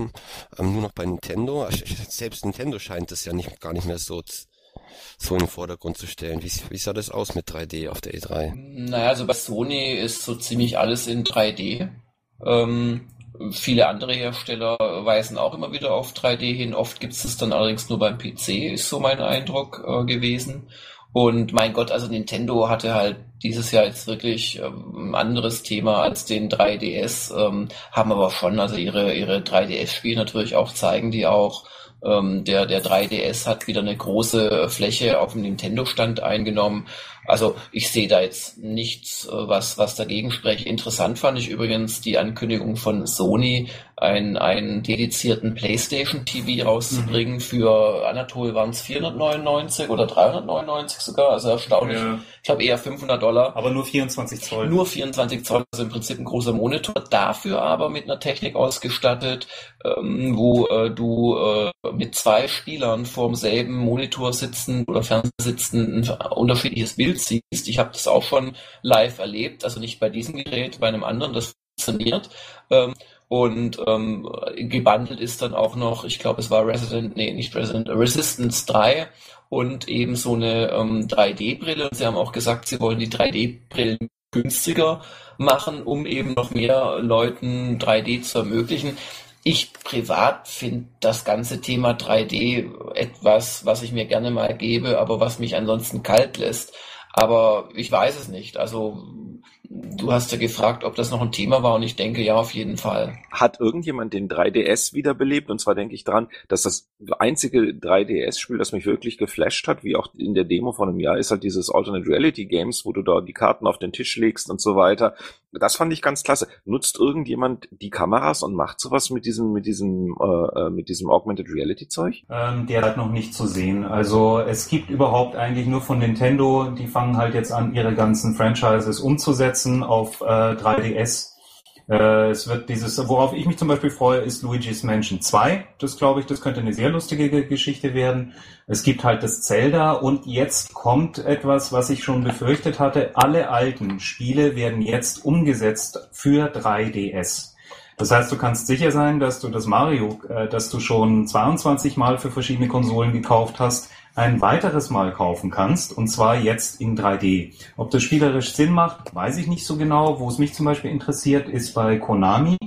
ähm, nur noch bei Nintendo? Selbst Nintendo scheint es ja nicht, gar nicht mehr so so in den Vordergrund zu stellen. Wie, wie sah das aus mit 3D auf der E3? Naja, also bei Sony ist so ziemlich alles in 3D. Ähm, viele andere Hersteller weisen auch immer wieder auf 3D hin. Oft gibt es es dann allerdings nur beim PC, ist so mein Eindruck äh, gewesen. Und mein Gott, also Nintendo hatte halt dieses Jahr jetzt wirklich ähm, ein anderes Thema als den 3DS, ähm, haben aber schon also ihre, ihre 3DS-Spiele natürlich auch zeigen, die auch ähm, der, der 3DS hat wieder eine große Fläche auf dem Nintendo-Stand eingenommen. Also ich sehe da jetzt nichts, äh, was, was dagegen spricht. Interessant fand ich übrigens die Ankündigung von Sony, einen, einen dedizierten PlayStation TV rauszubringen. Mhm. Für Anatol waren es 499 oder 399 sogar, also erstaunlich. Ja. Ich glaube eher 500 Dollar. Aber nur 24 Zoll. Nur 24 Zoll, also im Prinzip ein großer Monitor. Dafür aber mit einer Technik ausgestattet, ähm, wo äh, du äh, mit zwei Spielern vorm selben Monitor sitzen oder Fernseher sitzen ein unterschiedliches Bild siehst. Ich habe das auch schon live erlebt, also nicht bei diesem Gerät, bei einem anderen, das funktioniert. Ähm, und ähm, gebundelt ist dann auch noch, ich glaube, es war Resident, nee, nicht Resident, Resistance 3 und eben so eine ähm, 3D-Brille. Sie haben auch gesagt, sie wollen die 3D-Brillen günstiger machen, um eben noch mehr Leuten 3D zu ermöglichen. Ich privat finde das ganze Thema 3D etwas, was ich mir gerne mal gebe, aber was mich ansonsten kalt lässt. Aber ich weiß es nicht. Also Du hast ja gefragt, ob das noch ein Thema war und ich denke ja, auf jeden Fall. Hat irgendjemand den 3DS wiederbelebt? Und zwar denke ich dran, dass das einzige 3DS-Spiel, das mich wirklich geflasht hat, wie auch in der Demo von einem Jahr, ist halt dieses Alternate Reality Games, wo du da die Karten auf den Tisch legst und so weiter. Das fand ich ganz klasse. Nutzt irgendjemand die Kameras und macht sowas mit diesem, mit diesem, äh, äh mit diesem Augmented Reality Zeug? Ähm, der hat noch nicht zu sehen. Also es gibt überhaupt eigentlich nur von Nintendo, die fangen halt jetzt an, ihre ganzen Franchises umzusetzen umsetzen auf äh, 3DS. Äh, es wird dieses, worauf ich mich zum Beispiel freue, ist Luigi's Mansion 2. Das glaube ich, das könnte eine sehr lustige Geschichte werden. Es gibt halt das Zelda und jetzt kommt etwas, was ich schon befürchtet hatte. Alle alten Spiele werden jetzt umgesetzt für 3DS. Das heißt, du kannst sicher sein, dass du das Mario, äh, das du schon 22 Mal für verschiedene Konsolen gekauft hast, ein weiteres Mal kaufen kannst, und zwar jetzt in 3D. Ob das spielerisch Sinn macht, weiß ich nicht so genau. Wo es mich zum Beispiel interessiert, ist bei Konami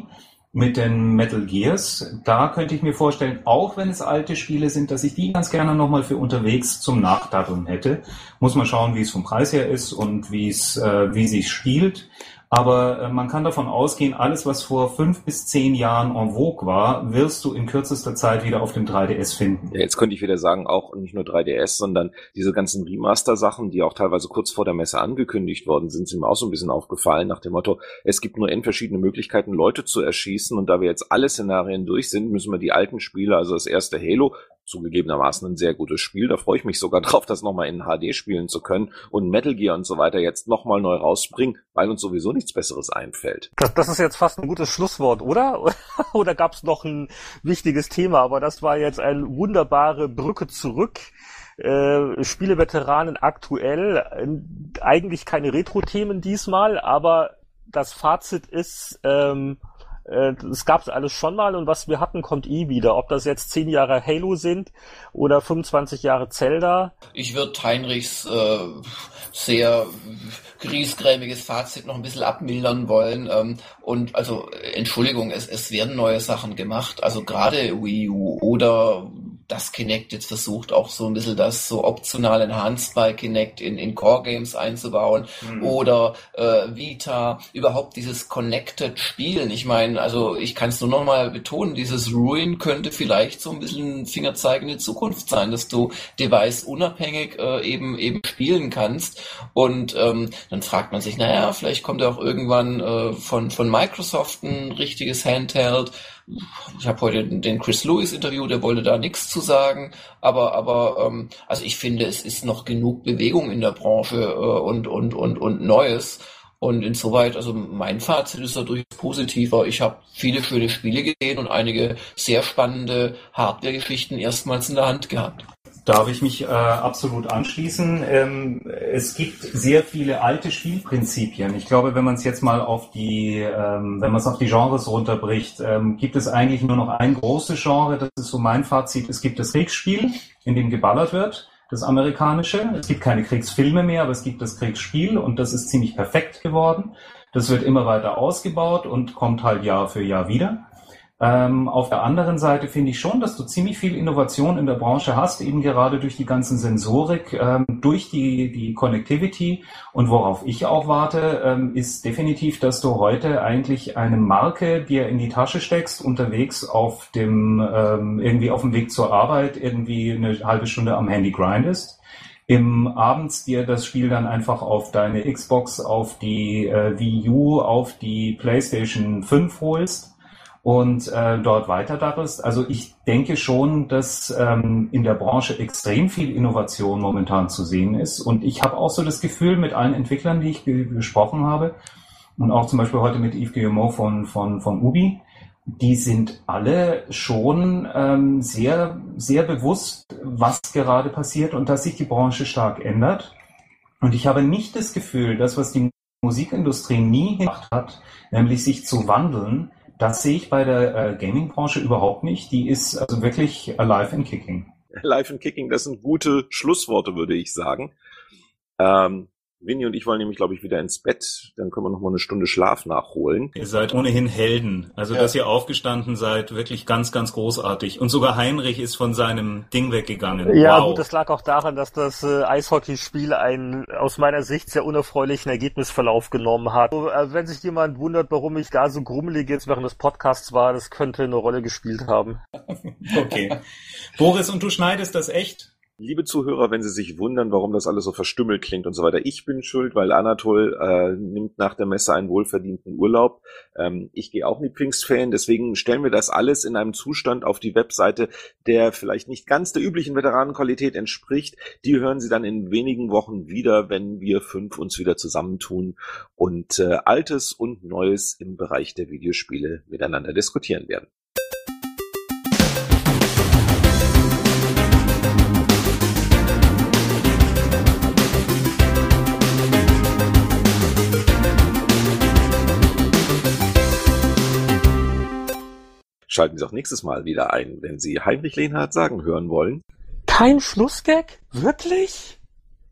mit den Metal Gears. Da könnte ich mir vorstellen, auch wenn es alte Spiele sind, dass ich die ganz gerne nochmal für unterwegs zum Nachdaddeln hätte. Muss man schauen, wie es vom Preis her ist und wie es, äh, wie sich spielt. Aber äh, man kann davon ausgehen, alles, was vor fünf bis zehn Jahren en vogue war, wirst du in kürzester Zeit wieder auf dem 3DS finden. Ja, jetzt könnte ich wieder sagen, auch nicht nur 3DS, sondern diese ganzen Remaster-Sachen, die auch teilweise kurz vor der Messe angekündigt worden sind, sind mir auch so ein bisschen aufgefallen nach dem Motto, es gibt nur n verschiedene Möglichkeiten, Leute zu erschießen und da wir jetzt alle Szenarien durch sind, müssen wir die alten Spiele, also das erste Halo, zugegebenermaßen ein sehr gutes Spiel. Da freue ich mich sogar drauf, das nochmal in HD spielen zu können und Metal Gear und so weiter jetzt nochmal neu rausbringen, weil uns sowieso nichts Besseres einfällt. Das, das ist jetzt fast ein gutes Schlusswort, oder? oder gab es noch ein wichtiges Thema? Aber das war jetzt eine wunderbare Brücke zurück. Äh, Spieleveteranen aktuell, äh, eigentlich keine Retro-Themen diesmal, aber das Fazit ist, ähm, äh, es gab alles schon mal und was wir hatten, kommt eh wieder. Ob das jetzt zehn Jahre Halo sind oder 25 Jahre Zelda. Ich würde Heinrichs äh, sehr griesgrämiges Fazit noch ein bisschen abmildern wollen. Ähm, und also, Entschuldigung, es, es werden neue Sachen gemacht. Also gerade Wii U oder das Kinect jetzt versucht, auch so ein bisschen das so optional Enhanced by Kinect in, in Core-Games einzubauen mhm. oder äh, Vita, überhaupt dieses Connected Spielen. Ich meine, also ich kann es nur noch mal betonen, dieses Ruin könnte vielleicht so ein bisschen Fingerzeig in die Zukunft sein, dass du Device unabhängig äh, eben eben spielen kannst und ähm, dann fragt man sich, naja, vielleicht kommt ja auch irgendwann äh, von, von Microsoft ein richtiges Handheld ich habe heute den Chris Lewis Interview, der wollte da nichts zu sagen, aber aber ähm, also ich finde, es ist noch genug Bewegung in der Branche äh, und und und und Neues. Und insoweit, also mein Fazit ist dadurch positiver. Ich habe viele schöne Spiele gesehen und einige sehr spannende Hardware-Geschichten erstmals in der Hand gehabt. Darf ich mich äh, absolut anschließen. Ähm, es gibt sehr viele alte Spielprinzipien. Ich glaube, wenn man es jetzt mal auf die, ähm, wenn man es auf die Genres runterbricht, ähm, gibt es eigentlich nur noch ein großes Genre. Das ist so mein Fazit. Es gibt das Kriegsspiel, in dem geballert wird, das amerikanische. Es gibt keine Kriegsfilme mehr, aber es gibt das Kriegsspiel und das ist ziemlich perfekt geworden. Das wird immer weiter ausgebaut und kommt halt Jahr für Jahr wieder. Ähm, auf der anderen Seite finde ich schon, dass du ziemlich viel Innovation in der Branche hast, eben gerade durch die ganzen Sensorik, ähm, durch die, die Connectivity. Und worauf ich auch warte, ähm, ist definitiv, dass du heute eigentlich eine Marke dir in die Tasche steckst, unterwegs auf dem, ähm, irgendwie auf dem Weg zur Arbeit, irgendwie eine halbe Stunde am Handy grindest im Abends dir das Spiel dann einfach auf deine Xbox, auf die äh, Wii U, auf die PlayStation 5 holst und äh, dort weiter daddelst. Also ich denke schon, dass ähm, in der Branche extrem viel Innovation momentan zu sehen ist. Und ich habe auch so das Gefühl mit allen Entwicklern, die ich ge gesprochen habe, und auch zum Beispiel heute mit Yves Guillemot von, von, von Ubi, die sind alle schon ähm, sehr, sehr bewusst, was gerade passiert und dass sich die Branche stark ändert. Und ich habe nicht das Gefühl, dass was die Musikindustrie nie gemacht hat, nämlich sich zu wandeln, das sehe ich bei der äh, Gaming-Branche überhaupt nicht. Die ist also wirklich alive and kicking. Alive and kicking, das sind gute Schlussworte, würde ich sagen. Ähm, Winnie und ich wollen nämlich, glaube ich, wieder ins Bett. Dann können wir noch mal eine Stunde Schlaf nachholen. Ihr seid ohnehin Helden. Also, ja. dass ihr aufgestanden seid, wirklich ganz, ganz großartig. Und sogar Heinrich ist von seinem Ding weggegangen. Ja, wow. gut, das lag auch daran, dass das äh, Eishockeyspiel einen aus meiner Sicht sehr unerfreulichen Ergebnisverlauf genommen hat. Also, äh, wenn sich jemand wundert, warum ich da so grummelig jetzt während des Podcasts war, das könnte eine Rolle gespielt haben. okay. Boris, und du schneidest das echt? Liebe Zuhörer, wenn Sie sich wundern, warum das alles so verstümmelt klingt und so weiter, ich bin schuld, weil Anatol äh, nimmt nach der Messe einen wohlverdienten Urlaub. Ähm, ich gehe auch mit Pfingstferien, deswegen stellen wir das alles in einem Zustand auf die Webseite, der vielleicht nicht ganz der üblichen Veteranenqualität entspricht. Die hören Sie dann in wenigen Wochen wieder, wenn wir fünf uns wieder zusammentun und äh, Altes und Neues im Bereich der Videospiele miteinander diskutieren werden. Schalten Sie auch nächstes Mal wieder ein, wenn Sie Heinrich Lehnhardt sagen hören wollen. Kein Schlussgag? Wirklich?